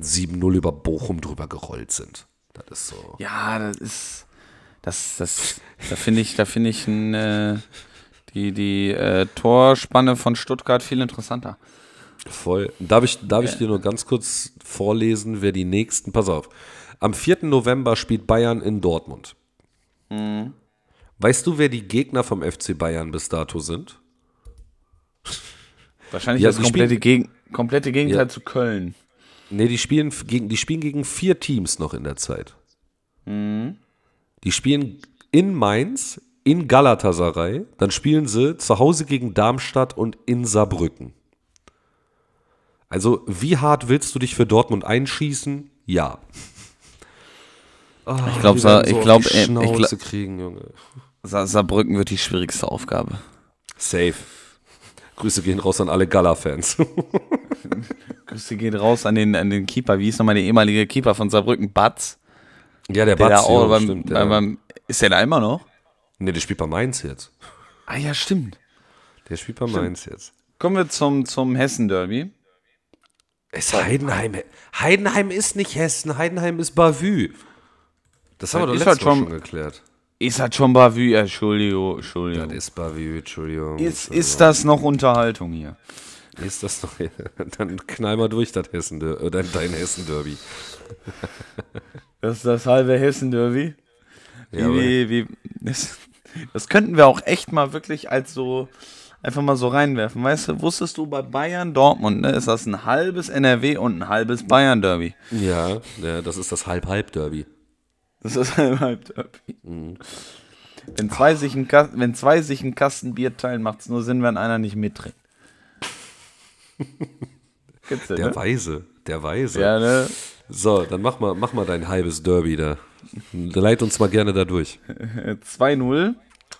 A: 7-0 über Bochum drüber gerollt sind. Das ist so.
B: Ja, das ist. Das, das, da finde ich, da finde ich ein, äh, die, die äh, Torspanne von Stuttgart viel interessanter.
A: Voll. Darf ich, darf ich dir nur ganz kurz vorlesen, wer die nächsten. Pass auf. Am 4. November spielt Bayern in Dortmund.
B: Mhm.
A: Weißt du, wer die Gegner vom FC Bayern bis dato sind? [laughs]
B: Wahrscheinlich
A: Ja,
B: das komplette, Gegen komplette Gegenteil
A: Ja.
B: zu Köln.
A: Nee, die spielen gegen, die spielen gegen vier Teams noch in der Zeit. Die spielen in Mainz, in Galatasaray, dann spielen sie zu Hause gegen Darmstadt und in Saarbrücken. Also, wie hart willst du dich für Dortmund einschießen? Ja.
B: Ich glaube, ich
A: so
B: glaube, äh, ich
A: Schnauze
B: glaub,
A: kriegen, Junge.
B: Sa Saarbrücken wird die schwierigste Aufgabe.
A: Safe. Grüße gehen raus an alle Gala-Fans. [laughs]
B: Grüße geht raus an den, an den Keeper. Wie ist nochmal der ehemalige Keeper von Saarbrücken? Batz.
A: ja, der
B: Der da
A: Batz,
B: auch
A: ja,
B: beim,
A: stimmt.
B: beim,
A: Der,
B: beim, ist der da immer noch?
A: Nee, der spielt bei Mainz jetzt.
B: Ah ja, stimmt.
A: Der spielt bei Mainz jetzt.
B: Kommen wir zum, zum Hessen-Derby.
A: Ist Heidenheim. Heidenheim ist nicht Hessen, Heidenheim ist Bavü. Das haben wir doch letztes
B: halt schon-
A: schon geklärt.
B: Ist das schon Bavü? Entschuldigung, Entschuldigung.
A: Das ist Bavü, Entschuldigung.
B: Ist, ist das noch Unterhaltung hier?
A: Ist das noch? [laughs] Dann knall mal durch, das Hessen, äh, dein, dein Hessen-Derby.
B: Das ist das halbe Hessen-Derby.
A: Jawohl.
B: Wie, wie, das, das könnten wir auch echt mal wirklich als so einfach mal so reinwerfen. Weißt du, wusstest du bei Bayern Dortmund, ne, ist das ein halbes NRW und ein halbes Bayern Derby.
A: Ja, ja, das ist das Halb-Halb-Derby.
B: Das ist ein halb Derby. Wenn zwei, sich ein wenn zwei sich einen Kasten Bier teilen, macht es nur Sinn, wenn einer nicht mittrinkt. Du,
A: Der
B: ne?
A: Weise, der Weise.
B: Ja, ne?
A: So, dann mach mal, mach mal dein halbes Derby da. Leit uns mal gerne da durch.
B: 2-0.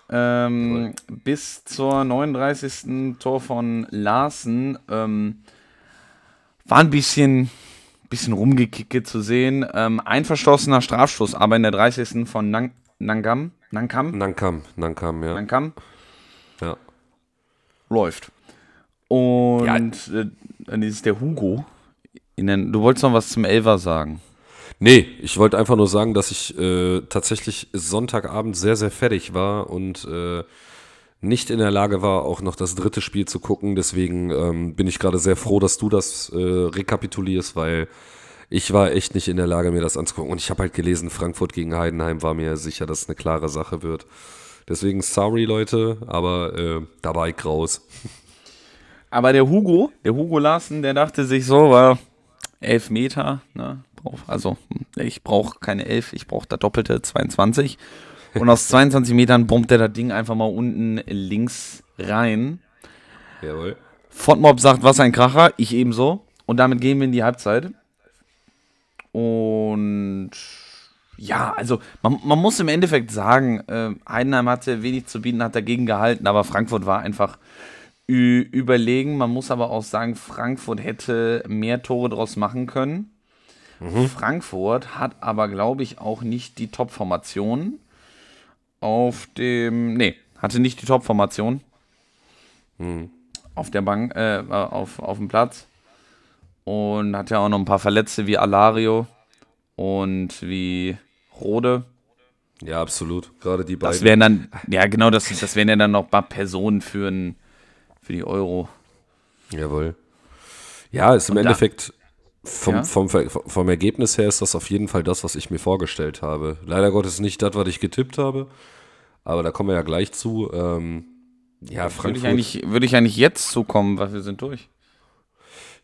B: Ähm, bis zur 39. Tor von Larsen. Ähm, war ein bisschen, bisschen rumgekickt zu sehen. Ähm, ein verstossener Strafstoß, aber in der 30. von Nang Nangam. Nankam?
A: Nankam, Nankam, ja.
B: Nankam
A: ja.
B: läuft. Und äh, dann ist der Hugo. Den, du wolltest noch was zum Elver sagen.
A: Nee, ich wollte einfach nur sagen, dass ich äh, tatsächlich Sonntagabend sehr, sehr fertig war und äh, nicht in der Lage war, auch noch das dritte Spiel zu gucken. Deswegen ähm, bin ich gerade sehr froh, dass du das äh, rekapitulierst, weil ich war echt nicht in der Lage, mir das anzugucken. Und ich habe halt gelesen, Frankfurt gegen Heidenheim war mir sicher, dass es eine klare Sache wird. Deswegen sorry, Leute, aber äh, da war ich raus.
B: Aber der Hugo, der Hugo Larsen, der dachte sich so, war elf Meter, ne? Brauch- Also ich brauche keine elf, ich brauche das doppelte 22. Und aus 22 Metern bombt er das Ding einfach mal unten links rein.
A: Jawohl.
B: Fontmob sagt, was ein Kracher, ich ebenso. Und damit gehen wir in die Halbzeit. Und ja, also man, man muss im Endeffekt sagen, äh, Heidenheim hatte wenig zu bieten, hat dagegen gehalten, aber Frankfurt war einfach überlegen. Man muss aber auch sagen, Frankfurt hätte mehr Tore draus machen können. Frankfurt hat aber, glaube ich, auch nicht die Top-Formation auf dem. Nee, hatte nicht die Top-Formation auf der Bank, äh, auf, auf dem Platz. Und hat ja auch noch ein paar Verletzte wie Alario und wie Rode.
A: Ja, absolut. Gerade die
B: Das
A: beiden.
B: wären dann, ja genau, das, das wären ja dann noch ein paar Personen für, ein, für die Euro.
A: Jawohl. Ja, ist im
B: da-
A: Endeffekt vom,
B: Ja?
A: vom, vom Ergebnis her ist das auf jeden Fall das, was ich mir vorgestellt habe. Leider Gottes nicht das, was ich getippt habe, aber da kommen wir ja gleich zu. Ähm, ja,
B: Würde ich,
A: Frankfurt.
B: würde ich eigentlich jetzt zukommen, weil wir sind durch.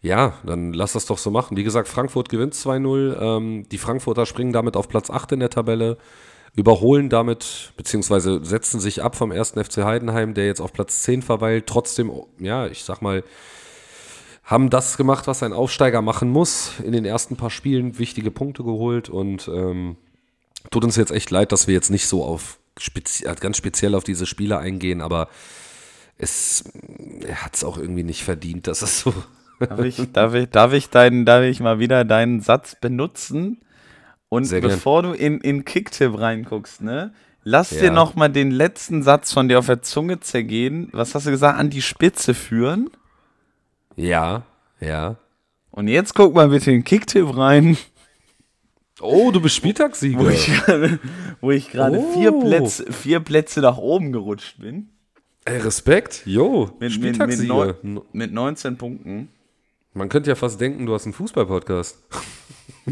A: Ja, dann lass das doch so machen. Wie gesagt, Frankfurt gewinnt 2-0. Ähm, die Frankfurter springen damit auf Platz 8 in der Tabelle, überholen damit, beziehungsweise setzen sich ab vom ersten FC Heidenheim, der jetzt auf Platz 10 verweilt. Trotzdem, ja, ich sag mal, haben das gemacht, was ein Aufsteiger machen muss. In den ersten paar Spielen wichtige Punkte geholt und ähm, tut uns jetzt echt leid, dass wir jetzt nicht so auf spezi ganz speziell auf diese Spiele eingehen, aber es hat es auch irgendwie nicht verdient, dass es so [laughs]
B: Darf ich, darf ich, darf ich, deinen, darf ich mal wieder deinen Satz benutzen? Und
A: Sehr gern.
B: bevor du in, in Kicktipp reinguckst, ne, lass dir
A: Ja.
B: noch mal den letzten Satz von dir auf der Zunge zergehen. Was hast du gesagt? An die Spitze führen.
A: Ja, ja.
B: Und jetzt guck mal bitte in Kicktipp rein.
A: Oh, du bist Spieltagssieger.
B: Wo ich gerade, wo ich gerade
A: Oh.
B: vier, Plätze, vier Plätze nach oben gerutscht bin.
A: Ey, Respekt. Jo,
B: Mit, mit, mit,
A: Spieltagssieger.
B: neun, mit 19 Punkten.
A: Man könnte ja fast denken, du hast einen Fußball-Podcast. [laughs]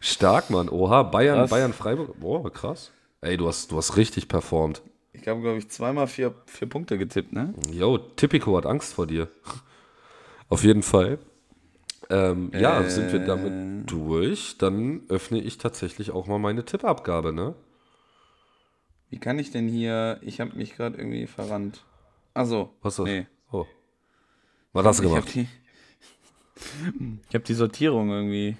A: Stark, Mann. Oha, Bayern,
B: Krass.
A: Bayern, Freiburg. Boah, krass. Ey, du hast, du hast richtig performt.
B: Ich habe, glaube ich, zweimal vier, vier Punkte getippt, ne?
A: Jo, Tipico hat Angst vor dir. Auf jeden Fall. Ähm, Ja,
B: Äh.
A: sind wir damit durch. Dann öffne ich tatsächlich auch mal meine Tippabgabe, ne?
B: Wie kann ich denn hier. Ich habe mich gerade irgendwie verrannt. Also,
A: Was ist das?
B: nee.
A: Oh. Was hast du
B: Ich habe
A: gemacht?
B: die, [laughs] ich hab die Sortierung irgendwie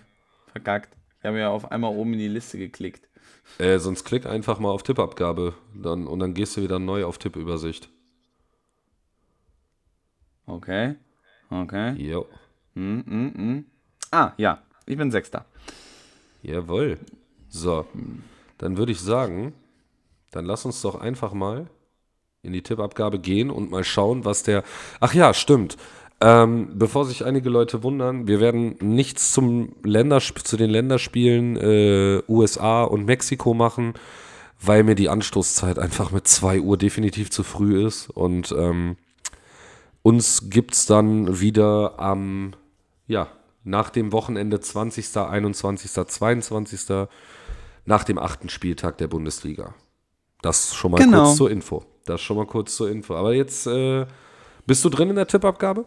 B: verkackt. Ich habe ja auf einmal oben in die Liste geklickt.
A: Äh, sonst klick einfach mal auf Tippabgabe dann, und dann gehst du wieder neu auf Tippübersicht.
B: Okay. Okay.
A: Jo.
B: Hm, hm, hm. Ah, ja. Ich bin Sechster.
A: Jawohl. So, dann würde ich sagen, dann lass uns doch einfach mal in die Tippabgabe gehen und mal schauen, was der. Ach ja, stimmt. Ähm, bevor sich einige Leute wundern, wir werden nichts zum Ländersp zu den Länderspielen äh, USA und Mexiko machen, weil mir die Anstoßzeit einfach mit 2 Uhr definitiv zu früh ist. Und ähm, uns gibt es dann wieder am, ja, nach dem Wochenende 20., 21., 22., nach dem achten Spieltag der Bundesliga. Das schon mal
B: Genau.
A: kurz zur Info. Das schon mal kurz zur Info. Aber jetzt äh, bist du drin in der Tippabgabe?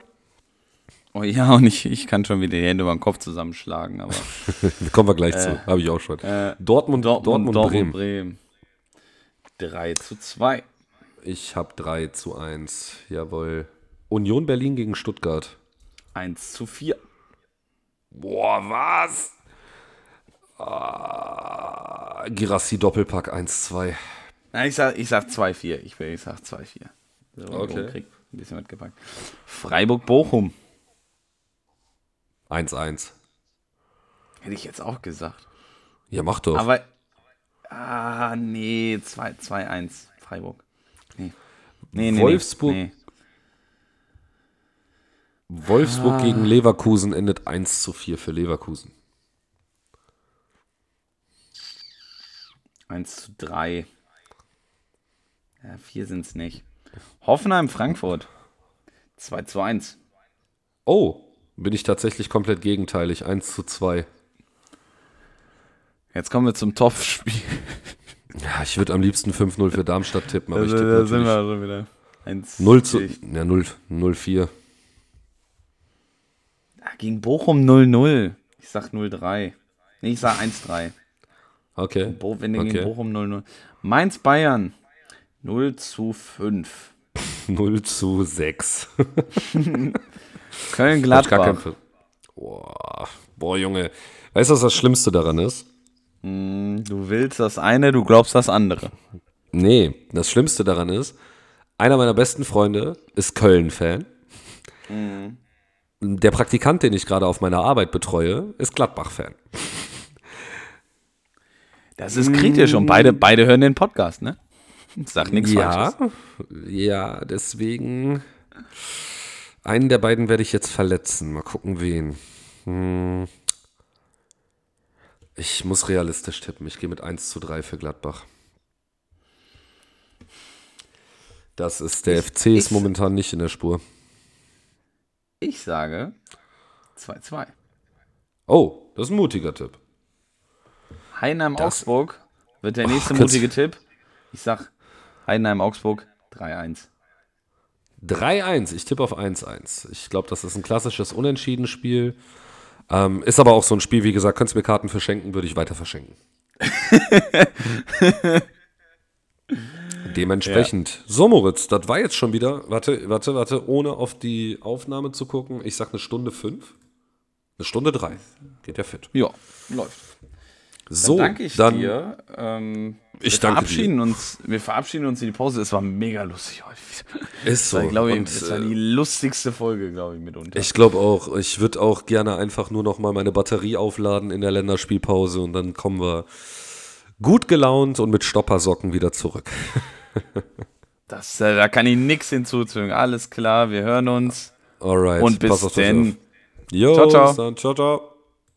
B: Oh ja, und ich, ich kann schon wieder die Hände über den Kopf zusammenschlagen, aber. [laughs]
A: Kommen wir gleich zu. Habe ich auch schon.
B: Äh,
A: Dortmund, Dortmund, Bremen.
B: Bremen. 3 zu 2.
A: Ich habe 3 zu 1. Jawohl. Union Berlin gegen Stuttgart.
B: 1 zu 4.
A: Boah, was? Ah, Girassi Doppelpack 1-2.
B: Na, ich sag, ich sag 2-4. Ich, ich sag 2-4. So,
A: Okay.
B: Krieg ein bisschen mitgepackt. Freiburg-Bochum.
A: 1-1.
B: Hätte ich jetzt auch gesagt.
A: Ja, mach doch.
B: Aber. Ah, nee. 2 2-1. Freiburg. Nee. Nee, nee.
A: Wolfsburg-
B: Nee.
A: Wolfsburg
B: Ah.
A: gegen Leverkusen endet 1 zu 4 für Leverkusen.
B: 1 zu 3. Ja, 4 sind es nicht. Hoffenheim-Frankfurt. 2 zu 1.
A: Oh, bin ich tatsächlich komplett gegenteilig. 1 zu 2.
B: Jetzt kommen wir zum Topfspiel. [laughs]
A: Ja, ich würde am liebsten 5-0 für Darmstadt tippen, aber ich
B: Also,
A: tippe
B: da sind wir schon wieder. 1
A: 0 zu, ja, 0, 0-4.
B: Ah, Gegen Bochum 0-0. Ich sag 0-3. Nee, ich sag 1-3.
A: Okay.
B: Bo wenn
A: Okay.
B: gegen Bochum 0-0. Mainz-Bayern 0 zu 5.
A: 0 [laughs] zu 6. [laughs]
B: Köln-Gladbach.
A: Boah, boah, Junge. Weißt du, was das Schlimmste daran ist?
B: Du willst das eine, du glaubst das andere.
A: Nee, das Schlimmste daran ist, einer meiner besten Freunde ist Köln-Fan. Der Praktikant, den ich gerade auf meiner Arbeit betreue, ist Gladbach-Fan.
B: Das ist kritisch und beide, beide hören den Podcast, ne? Sag nichts
A: Ja,
B: Falsches.
A: ja, deswegen einen der beiden werde ich jetzt verletzen. Mal gucken, wen. Hm. Ich muss realistisch tippen. Ich gehe mit 1 zu 3 für Gladbach. Das ist, der FC ist
B: ich-
A: momentan nicht in der Spur.
B: Ich sage 2-2.
A: Oh, das ist ein mutiger Tipp.
B: Heidenheim-Augsburg wird der nächste
A: kannst-
B: mutige Tipp. Ich sag Heidenheim-Augsburg 3-1.
A: 3-1. Ich tippe auf 1-1. Ich glaube, das ist ein klassisches Unentschieden-Spiel. Ähm, ist aber auch so ein Spiel, wie gesagt, könntest du mir Karten verschenken, würde ich weiter verschenken. [laughs] Dementsprechend. So, Moritz, das war jetzt schon wieder, warte, warte, warte, ohne auf die Aufnahme zu gucken. Ich sag eine Stunde fünf. Eine Stunde drei. Geht ja fit.
B: Ja, läuft.
A: So,
B: danke ich
A: dann,
B: dir. Ähm,
A: Ich
B: wir
A: danke
B: verabschieden uns. Wir verabschieden uns in die Pause. Es war mega lustig heute.
A: Ist so.
B: War, glaube ich, das war
A: äh,
B: die lustigste Folge, glaube ich, mitunter.
A: Ich glaube auch, ich würde auch gerne einfach nur noch mal meine Batterie aufladen in der Länderspielpause und dann kommen wir gut gelaunt und mit Stoppersocken wieder zurück. [laughs]
B: Das, äh, da kann ich nichts hinzufügen. Alles klar, wir hören uns.
A: Alright.
B: Und bis.
A: Jo,
B: Ciao, ciao.
A: bis dann. Ciao, ciao.